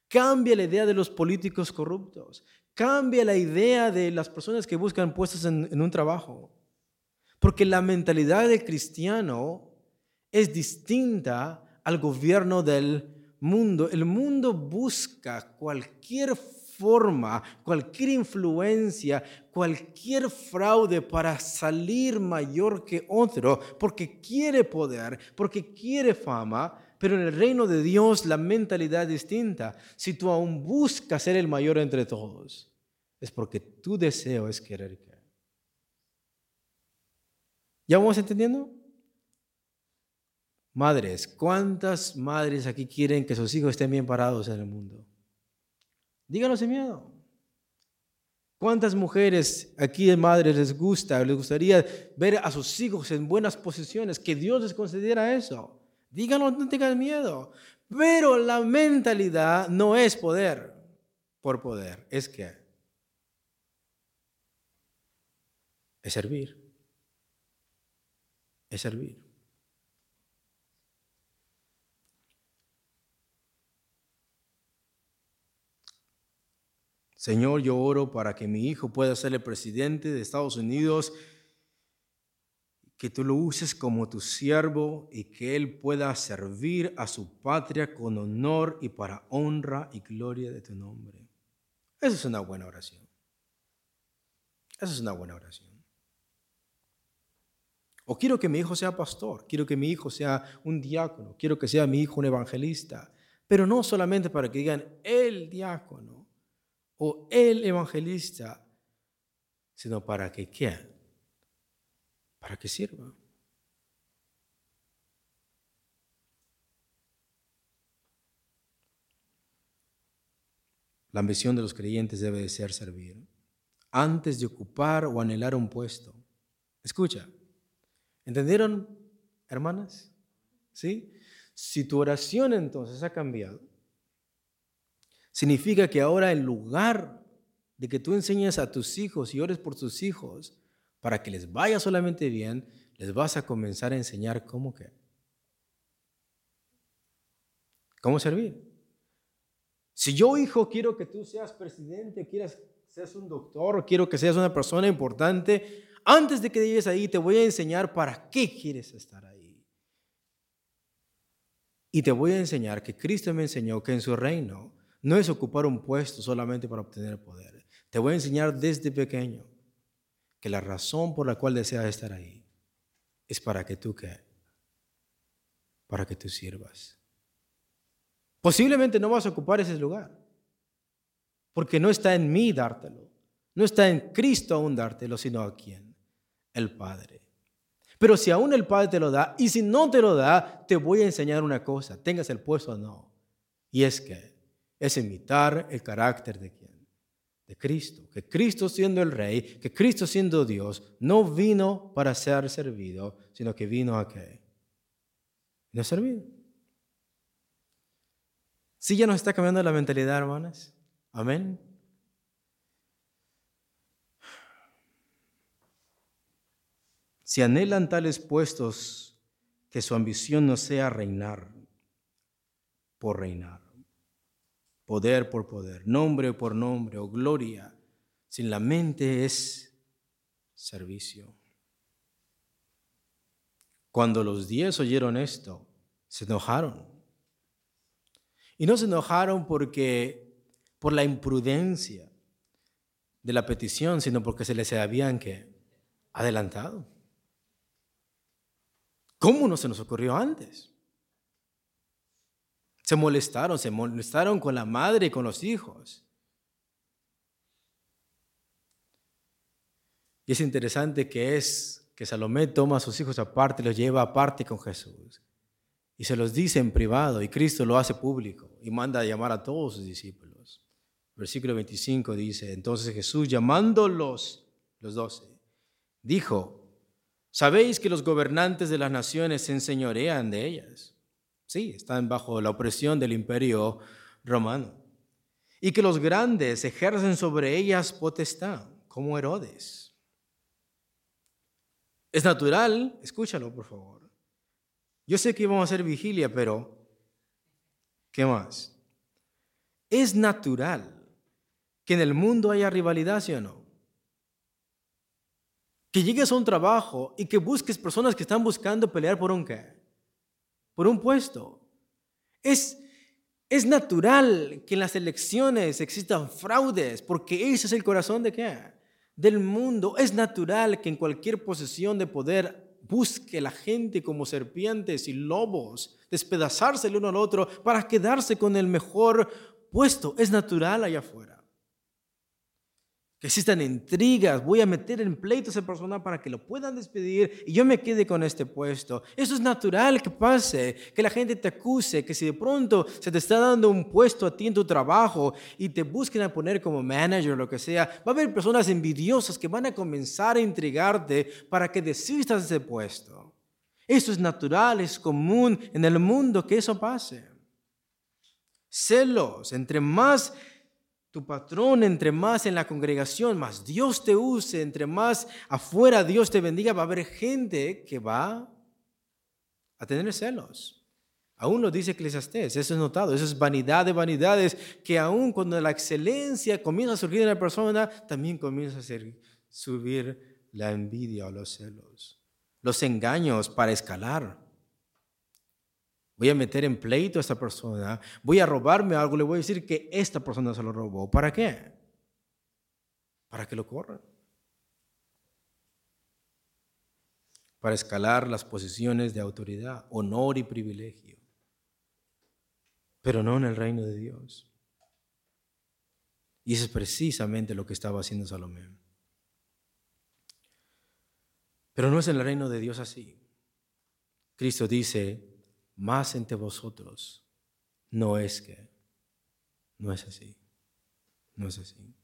cambia la idea de los políticos corruptos, Cambia la idea de las personas que buscan puestos en, un trabajo. Porque la mentalidad del cristiano es distinta al gobierno del mundo. El mundo busca cualquier forma, cualquier influencia, cualquier fraude para salir mayor que otro, porque quiere poder, porque quiere fama, pero en el reino de Dios la mentalidad es distinta. Si tú aún buscas ser el mayor entre todos, es porque tu deseo es querer que. ¿Ya vamos entendiendo? Madres, ¿cuántas madres aquí quieren que sus hijos estén bien parados en el mundo? Díganos sin miedo. ¿Cuántas mujeres aquí de madres les gusta, les gustaría ver a sus hijos en buenas posiciones, que Dios les concediera eso? Díganos, no tengan miedo. Pero la mentalidad no es poder por poder, es que es servir. Es servir. Señor, yo oro para que mi hijo pueda ser el presidente de Estados Unidos que tú lo uses como tu siervo y que él pueda servir a su patria con honor y para honra y gloria de tu nombre. Esa es una buena oración. Esa es una buena oración. O quiero que mi hijo sea pastor, quiero que mi hijo sea un diácono, quiero que sea mi hijo un evangelista, pero no solamente para que digan el diácono o el evangelista, sino para que qué? Para que sirva. La ambición de los creyentes debe de ser servir antes de ocupar o anhelar un puesto. Escucha, ¿entendieron, hermanas? ¿Sí? Si tu oración entonces ha cambiado, significa que ahora en lugar de que tú enseñes a tus hijos y ores por tus hijos, para que les vaya solamente bien, les vas a comenzar a enseñar cómo que. ¿Cómo servir? Si yo, hijo, quiero que tú seas presidente, quieras seas un doctor, quiero que seas una persona importante, antes de que llegues ahí te voy a enseñar para qué quieres estar ahí. Y te voy a enseñar que Cristo me enseñó que en su reino no es ocupar un puesto solamente para obtener poder. Te voy a enseñar desde pequeño que la razón por la cual deseas estar ahí es para que tú qué? Para que tú sirvas. Posiblemente no vas a ocupar ese lugar, porque no está en mí dártelo, no está en Cristo aún dártelo, sino a quién? El Padre. Pero si aún el Padre te lo da, y si no te lo da, te voy a enseñar una cosa, tengas el puesto o no, y es que es imitar el carácter de? Cristo, que Cristo siendo el Rey, que Cristo siendo Dios, no vino para ser servido, sino que vino a qué? Vino a servir. Sí ya nos está cambiando la mentalidad, hermanas. Amén. Si anhelan tales puestos, que su ambición no sea reinar por reinar poder por poder, nombre por nombre o gloria, sin la mente es servicio. Cuando los diez oyeron esto, se enojaron. Y no se enojaron porque por la imprudencia de la petición, sino porque se les habían que adelantado. ¿Cómo no se nos ocurrió antes? Se molestaron, se molestaron con la madre y con los hijos. Y es interesante que es que Salomé toma a sus hijos aparte los lleva aparte con Jesús. Y se los dice en privado y Cristo lo hace público y manda a llamar a todos sus discípulos. Versículo 25 dice, entonces Jesús llamándolos, los doce, dijo, ¿sabéis que los gobernantes de las naciones se enseñorean de ellas? Sí, están bajo la opresión del imperio romano. Y que los grandes ejercen sobre ellas potestad, como Herodes. Es natural, escúchalo por favor. Yo sé que íbamos a hacer vigilia, pero ¿qué más? Es natural que en el mundo haya rivalidad, ¿sí o no? Que llegues a un trabajo y que busques personas que están buscando pelear por un qué? Por un puesto. Es, es natural que en las elecciones existan fraudes, porque ese es el corazón de qué? Del mundo. Es natural que en cualquier posesión de poder busque la gente como serpientes y lobos, despedazarse el uno al otro para quedarse con el mejor puesto. Es natural allá afuera que existan intrigas, voy a meter en pleito a esa persona para que lo puedan despedir y yo me quede con este puesto. Eso es natural que pase, que la gente te acuse, que si de pronto se te está dando un puesto a ti en tu trabajo y te busquen a poner como manager o lo que sea, va a haber personas envidiosas que van a comenzar a intrigarte para que desistas de ese puesto. Eso es natural, es común en el mundo que eso pase. Celos, entre más tu patrón, entre más en la congregación, más Dios te use, entre más afuera Dios te bendiga, va a haber gente que va a tener celos. Aún lo dice Eclesiastés, eso es notado, eso es vanidad de vanidades, que aún cuando la excelencia comienza a surgir en la persona, también comienza a subir la envidia o los celos, los engaños para escalar. Voy a meter en pleito a esta persona, voy a robarme algo, le voy a decir que esta persona se lo robó. ¿Para qué? Para que lo corran. Para escalar las posiciones de autoridad, honor y privilegio. Pero no en el reino de Dios. Y eso es precisamente lo que estaba haciendo Salomé. Pero no es en el reino de Dios así. Cristo dice, más entre vosotros. No es que, no es así, no es así.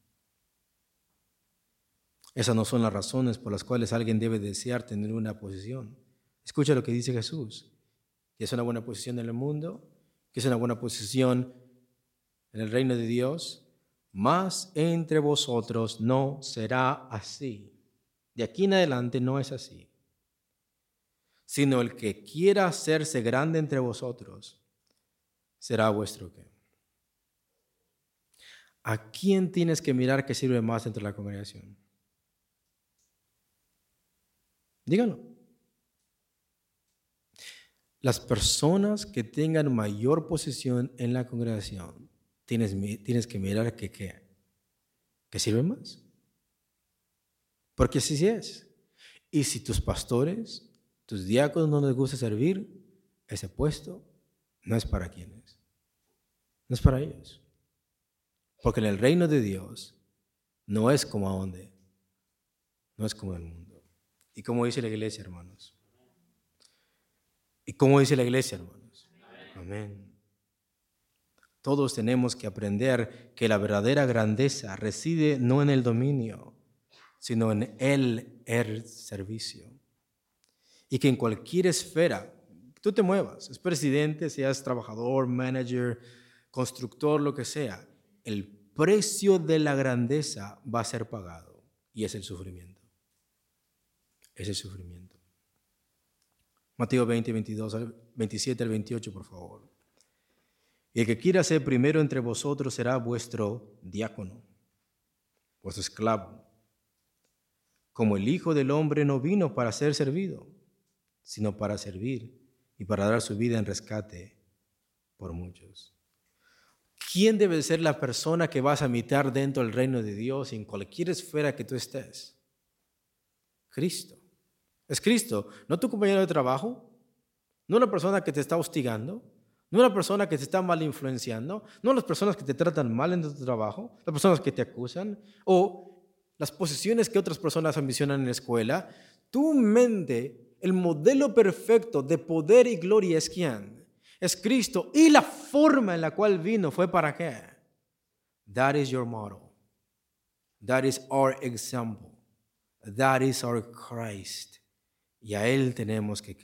Esas no son las razones por las cuales alguien debe desear tener una posición. Escucha lo que dice Jesús, que es una buena posición en el mundo, que es una buena posición en el reino de Dios, más entre vosotros no será así. De aquí en adelante no es así sino el que quiera hacerse grande entre vosotros será vuestro qué. ¿A quién tienes que mirar que sirve más entre la congregación? Díganlo. Las personas que tengan mayor posición en la congregación, tienes, tienes que mirar que, ¿qué? que sirven más. Porque así es. Y si tus pastores tus diáconos no les gusta servir, ese puesto no es para quienes. No es para ellos. Porque en el reino de Dios no es como a donde, no es como el mundo. ¿Y como dice la iglesia, hermanos? ¿Y cómo dice la iglesia, hermanos? Amén. Todos tenemos que aprender que la verdadera grandeza reside no en el dominio, sino en el, el servicio y que en cualquier esfera tú te muevas, es presidente, seas trabajador, manager, constructor, lo que sea, el precio de la grandeza va a ser pagado y es el sufrimiento. Es el sufrimiento. Mateo 20, 22, 27 al 28, por favor. Y el que quiera ser primero entre vosotros será vuestro diácono, vuestro esclavo como el Hijo del Hombre no vino para ser servido, sino para servir y para dar su vida en rescate por muchos. ¿Quién debe ser la persona que vas a imitar dentro del reino de Dios en cualquier esfera que tú estés? Cristo. Es Cristo, no tu compañero de trabajo, no la persona que te está hostigando, no la persona que te está mal influenciando, no las personas que te tratan mal en tu trabajo, las personas que te acusan o las posiciones que otras personas ambicionan en la escuela. Tu mente, el modelo perfecto de poder y gloria es quién? Es Cristo. Y la forma en la cual vino fue para qué? That is your model. That is our example. That is our Christ. Y a Él tenemos que,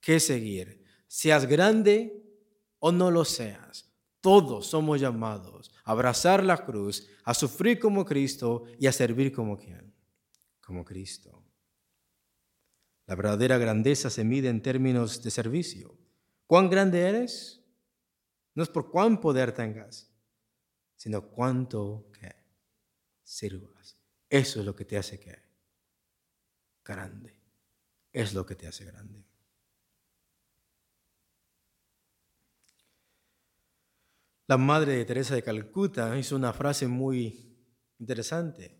que seguir. Seas grande o no lo seas. Todos somos llamados a abrazar la cruz, a sufrir como Cristo y a servir como quien, como Cristo. La verdadera grandeza se mide en términos de servicio. ¿Cuán grande eres? No es por cuán poder tengas, sino cuánto que sirvas. Eso es lo que te hace grande. Es lo que te hace grande. La madre de Teresa de Calcuta hizo una frase muy interesante.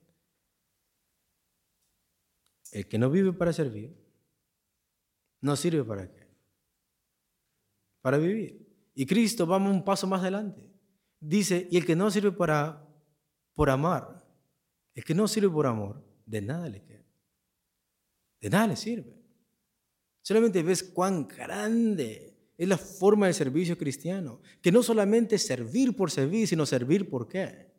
El que no vive para servir, no sirve para qué para vivir. Y Cristo va un paso más adelante. Dice, y el que no sirve para, por amar, el que no sirve por amor, de nada le queda. De nada le sirve. Solamente ves cuán grande es la forma de servicio cristiano. Que no solamente servir por servir, sino servir por qué.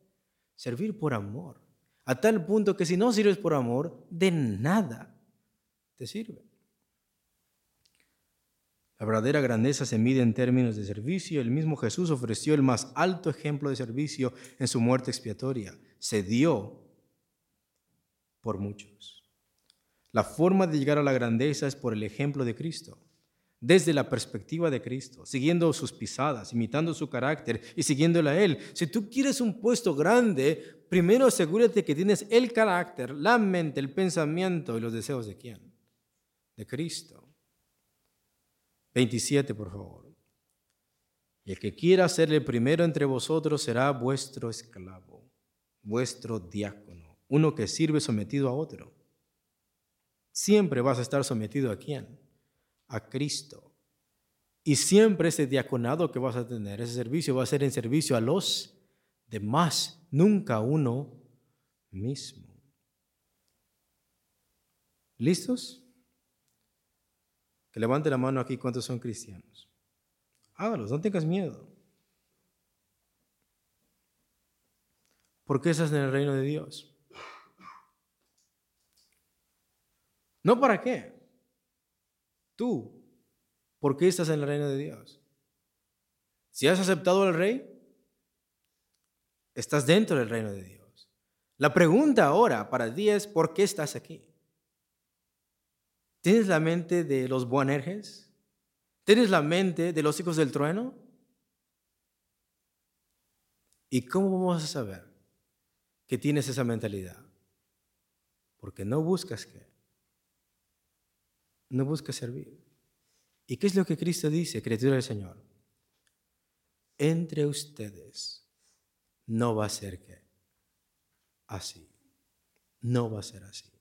Servir por amor. A tal punto que si no sirves por amor, de nada te sirve. La verdadera grandeza se mide en términos de servicio. El mismo Jesús ofreció el más alto ejemplo de servicio en su muerte expiatoria. Se dio por muchos. La forma de llegar a la grandeza es por el ejemplo de Cristo, desde la perspectiva de Cristo, siguiendo sus pisadas, imitando su carácter y siguiéndole a Él. Si tú quieres un puesto grande, primero asegúrate que tienes el carácter, la mente, el pensamiento y los deseos de quién? De Cristo. 27, por favor. Y el que quiera ser el primero entre vosotros será vuestro esclavo, vuestro diácono, uno que sirve sometido a otro. Siempre vas a estar sometido a quién? A Cristo. Y siempre ese diaconado que vas a tener, ese servicio va a ser en servicio a los demás, nunca uno mismo. ¿Listos? Que levante la mano aquí cuántos son cristianos. Hágalos, no tengas miedo. ¿Por qué estás en el reino de Dios? No para qué. Tú, ¿por qué estás en el reino de Dios? Si has aceptado al rey, estás dentro del reino de Dios. La pregunta ahora para ti es, ¿por qué estás aquí? ¿Tienes la mente de los Boanerges? ¿Tienes la mente de los hijos del trueno? ¿Y cómo vamos a saber que tienes esa mentalidad? Porque no buscas qué. No buscas servir. ¿Y qué es lo que Cristo dice, criatura del Señor? Entre ustedes no va a ser qué. Así. No va a ser así.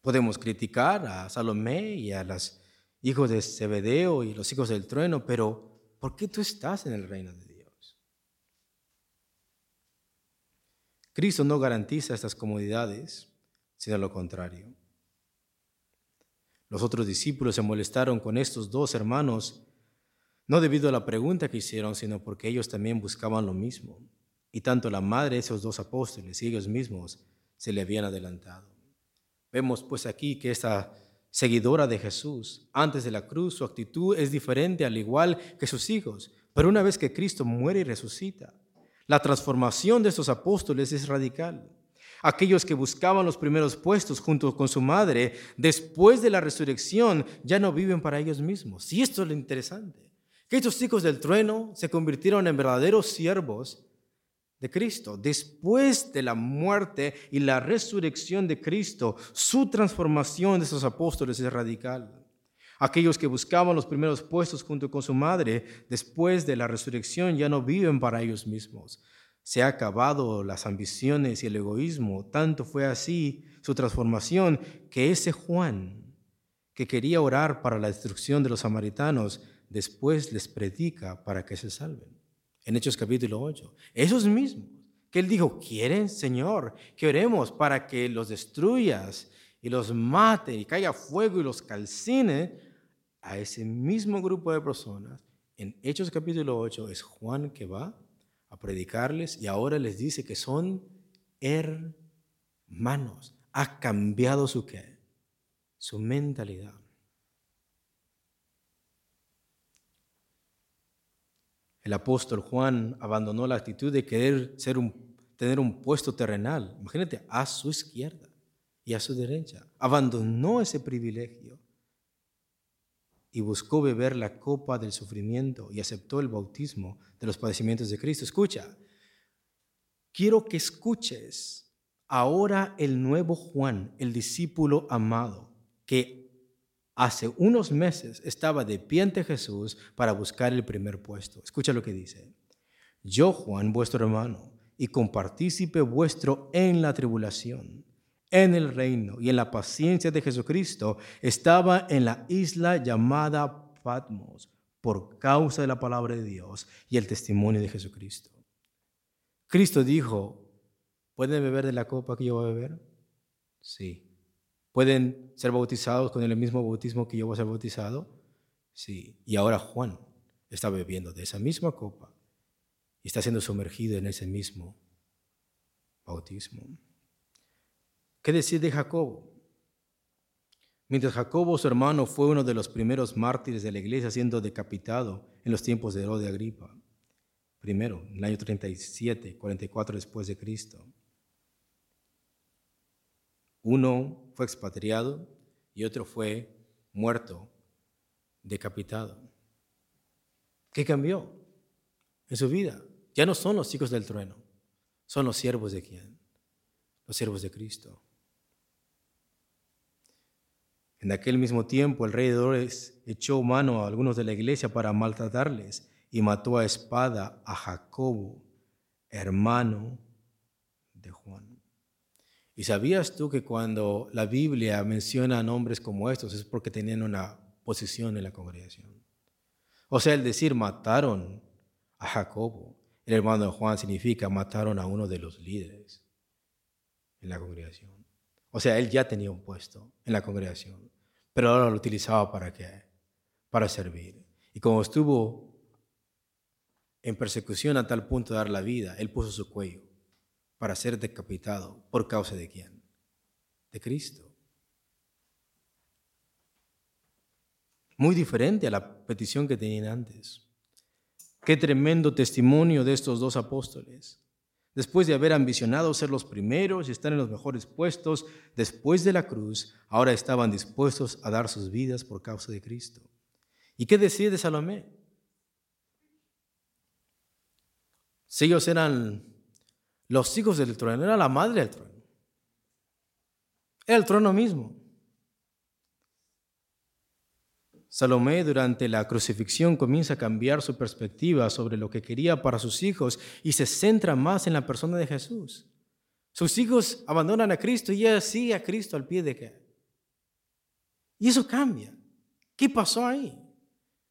Podemos criticar a Salomé y a los hijos de Zebedeo y los hijos del trueno, pero ¿por qué tú estás en el reino de Dios? Cristo no garantiza estas comodidades, sino lo contrario. Los otros discípulos se molestaron con estos dos hermanos, no debido a la pregunta que hicieron, sino porque ellos también buscaban lo mismo. Y tanto la madre de esos dos apóstoles y ellos mismos se le habían adelantado. Vemos pues aquí que esta seguidora de Jesús, antes de la cruz, su actitud es diferente al igual que sus hijos. Pero una vez que Cristo muere y resucita, la transformación de estos apóstoles es radical. Aquellos que buscaban los primeros puestos junto con su madre, después de la resurrección, ya no viven para ellos mismos. Y esto es lo interesante, que estos hijos del trueno se convirtieron en verdaderos siervos de Cristo. Después de la muerte y la resurrección de Cristo, su transformación de esos apóstoles es radical. Aquellos que buscaban los primeros puestos junto con su madre, después de la resurrección ya no viven para ellos mismos. Se ha acabado las ambiciones y el egoísmo. Tanto fue así su transformación que ese Juan, que quería orar para la destrucción de los samaritanos, después les predica para que se salven. En Hechos capítulo 8. Esos mismos que él dijo, ¿quieren, Señor, que oremos para que los destruyas y los mate y caiga fuego y los calcine? a ese mismo grupo de personas, en Hechos capítulo 8 es Juan que va a predicarles y ahora les dice que son hermanos. Ha cambiado su qué? Su mentalidad. El apóstol Juan abandonó la actitud de querer ser un, tener un puesto terrenal. Imagínate, a su izquierda y a su derecha. Abandonó ese privilegio y buscó beber la copa del sufrimiento y aceptó el bautismo de los padecimientos de Cristo. Escucha, quiero que escuches ahora el nuevo Juan, el discípulo amado, que hace unos meses estaba de pie ante Jesús para buscar el primer puesto. Escucha lo que dice. Yo, Juan, vuestro hermano, y compartícipe vuestro en la tribulación en el reino y en la paciencia de Jesucristo, estaba en la isla llamada Patmos por causa de la palabra de Dios y el testimonio de Jesucristo. Cristo dijo, ¿pueden beber de la copa que yo voy a beber? Sí. ¿Pueden ser bautizados con el mismo bautismo que yo voy a ser bautizado? Sí. Y ahora Juan está bebiendo de esa misma copa y está siendo sumergido en ese mismo bautismo. ¿Qué decir de Jacobo? Mientras Jacobo, su hermano, fue uno de los primeros mártires de la iglesia siendo decapitado en los tiempos de Herodes Agripa. Primero, en el año 37, 44 después de Cristo. Uno fue expatriado y otro fue muerto, decapitado. ¿Qué cambió en su vida? Ya no son los hijos del trueno, son los siervos de quién? Los siervos de Cristo. En aquel mismo tiempo el rey de Herodes echó mano a algunos de la iglesia para maltratarles y mató a espada a Jacobo, hermano de Juan. ¿Y sabías tú que cuando la Biblia menciona nombres como estos es porque tenían una posición en la congregación? O sea, el decir mataron a Jacobo, el hermano de Juan, significa mataron a uno de los líderes en la congregación. O sea, él ya tenía un puesto en la congregación, pero ahora lo utilizaba para qué? Para servir. Y como estuvo en persecución a tal punto de dar la vida, él puso su cuello para ser decapitado. ¿Por causa de quién? De Cristo. Muy diferente a la petición que tenían antes. Qué tremendo testimonio de estos dos apóstoles. Después de haber ambicionado ser los primeros y estar en los mejores puestos, después de la cruz, ahora estaban dispuestos a dar sus vidas por causa de Cristo. ¿Y qué decide Salomé? Si ellos eran los hijos del trono, era la madre del trono. Era el trono mismo. Salomé durante la crucifixión comienza a cambiar su perspectiva sobre lo que quería para sus hijos y se centra más en la persona de Jesús. Sus hijos abandonan a Cristo y ella sigue a Cristo al pie de qué. Y eso cambia. ¿Qué pasó ahí?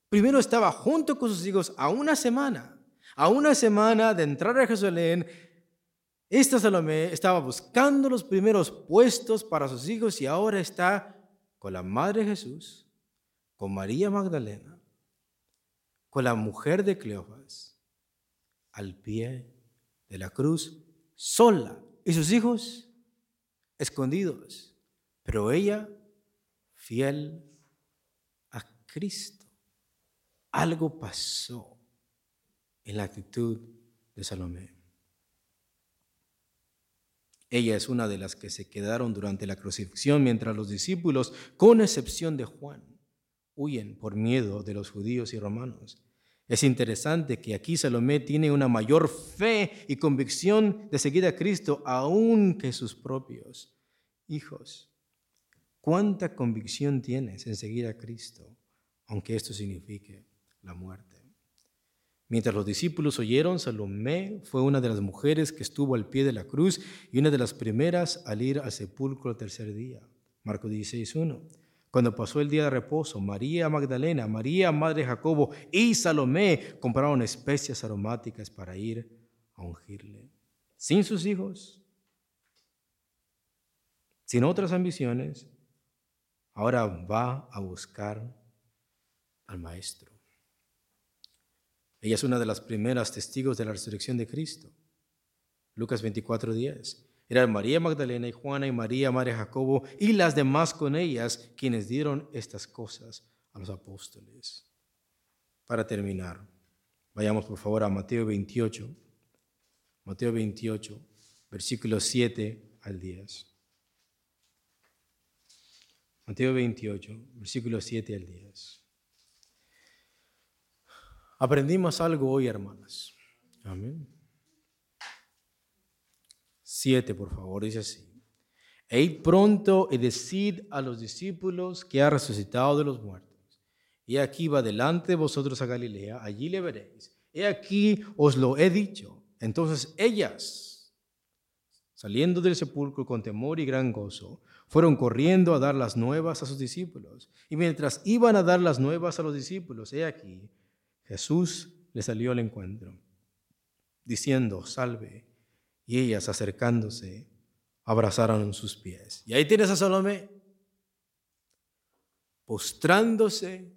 Primero estaba junto con sus hijos a una semana, a una semana de entrar a Jerusalén. Esta Salomé estaba buscando los primeros puestos para sus hijos y ahora está con la madre Jesús con María Magdalena, con la mujer de Cleofas, al pie de la cruz, sola, y sus hijos escondidos, pero ella fiel a Cristo. Algo pasó en la actitud de Salomé. Ella es una de las que se quedaron durante la crucifixión mientras los discípulos, con excepción de Juan, huyen por miedo de los judíos y romanos. Es interesante que aquí Salomé tiene una mayor fe y convicción de seguir a Cristo aún que sus propios hijos. ¿Cuánta convicción tienes en seguir a Cristo, aunque esto signifique la muerte? Mientras los discípulos oyeron, Salomé fue una de las mujeres que estuvo al pie de la cruz y una de las primeras al ir al sepulcro el tercer día. Marcos 16.1. Cuando pasó el día de reposo, María Magdalena, María, madre Jacobo y Salomé compraron especias aromáticas para ir a ungirle. Sin sus hijos, sin otras ambiciones, ahora va a buscar al Maestro. Ella es una de las primeras testigos de la resurrección de Cristo. Lucas 24.10. Eran María Magdalena y Juana y María, María Jacobo y las demás con ellas quienes dieron estas cosas a los apóstoles. Para terminar, vayamos por favor a Mateo 28, Mateo 28, versículos 7 al 10. Mateo 28, versículos 7 al 10. Aprendimos algo hoy, hermanas. Amén. 7, por favor, dice así. E pronto y decid a los discípulos que ha resucitado de los muertos. Y aquí va delante de vosotros a Galilea, allí le veréis. He aquí os lo he dicho. Entonces ellas, saliendo del sepulcro con temor y gran gozo, fueron corriendo a dar las nuevas a sus discípulos. Y mientras iban a dar las nuevas a los discípulos, he aquí, Jesús les salió al encuentro, diciendo, salve y ellas acercándose abrazaron sus pies. Y ahí tienes a Salomé postrándose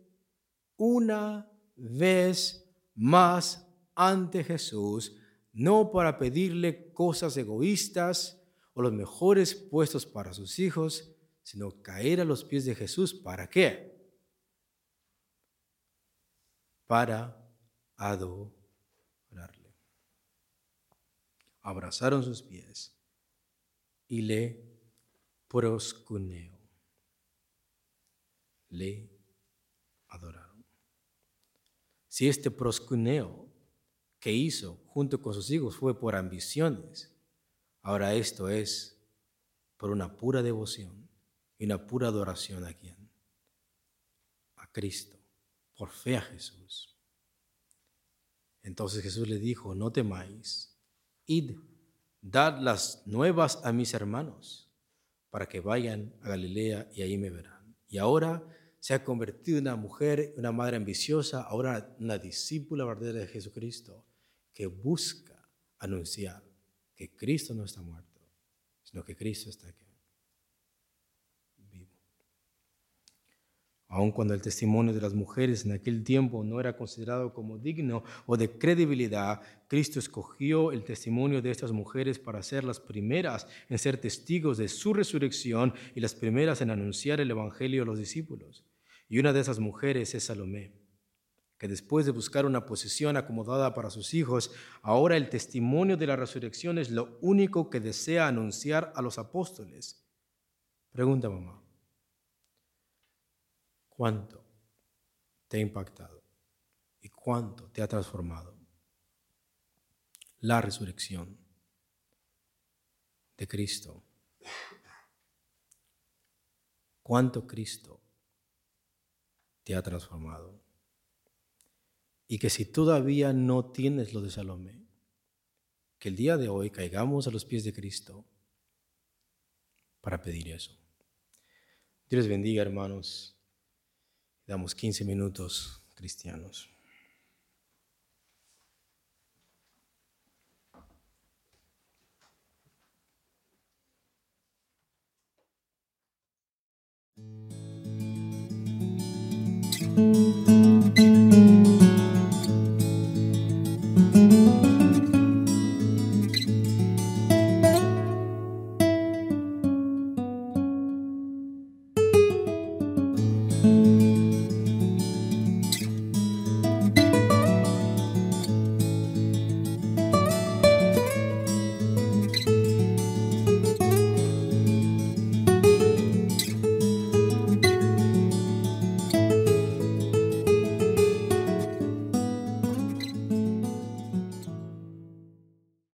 una vez más ante Jesús, no para pedirle cosas egoístas o los mejores puestos para sus hijos, sino caer a los pies de Jesús. ¿Para qué? Para adorarle abrazaron sus pies y le proscuneó. Le adoraron. Si este proscuneo que hizo junto con sus hijos fue por ambiciones, ahora esto es por una pura devoción y una pura adoración a quién? A Cristo, por fe a Jesús. Entonces Jesús le dijo, no temáis, id, dad las nuevas a mis hermanos, para que vayan a Galilea y ahí me verán. Y ahora se ha convertido en una mujer, una madre ambiciosa, ahora una discípula verdadera de Jesucristo, que busca anunciar que Cristo no está muerto, sino que Cristo está aquí. Aun cuando el testimonio de las mujeres en aquel tiempo no era considerado como digno o de credibilidad, Cristo escogió el testimonio de estas mujeres para ser las primeras en ser testigos de su resurrección y las primeras en anunciar el Evangelio a los discípulos. Y una de esas mujeres es Salomé, que después de buscar una posición acomodada para sus hijos, ahora el testimonio de la resurrección es lo único que desea anunciar a los apóstoles. Pregunta mamá. ¿Cuánto te ha impactado y cuánto te ha transformado? La resurrección de Cristo. ¿Cuánto Cristo te ha transformado? Y que si todavía no tienes lo de Salomé, que el día de hoy caigamos a los pies de Cristo para pedir eso. Dios bendiga, hermanos. Damos 15 minutos cristianos. Música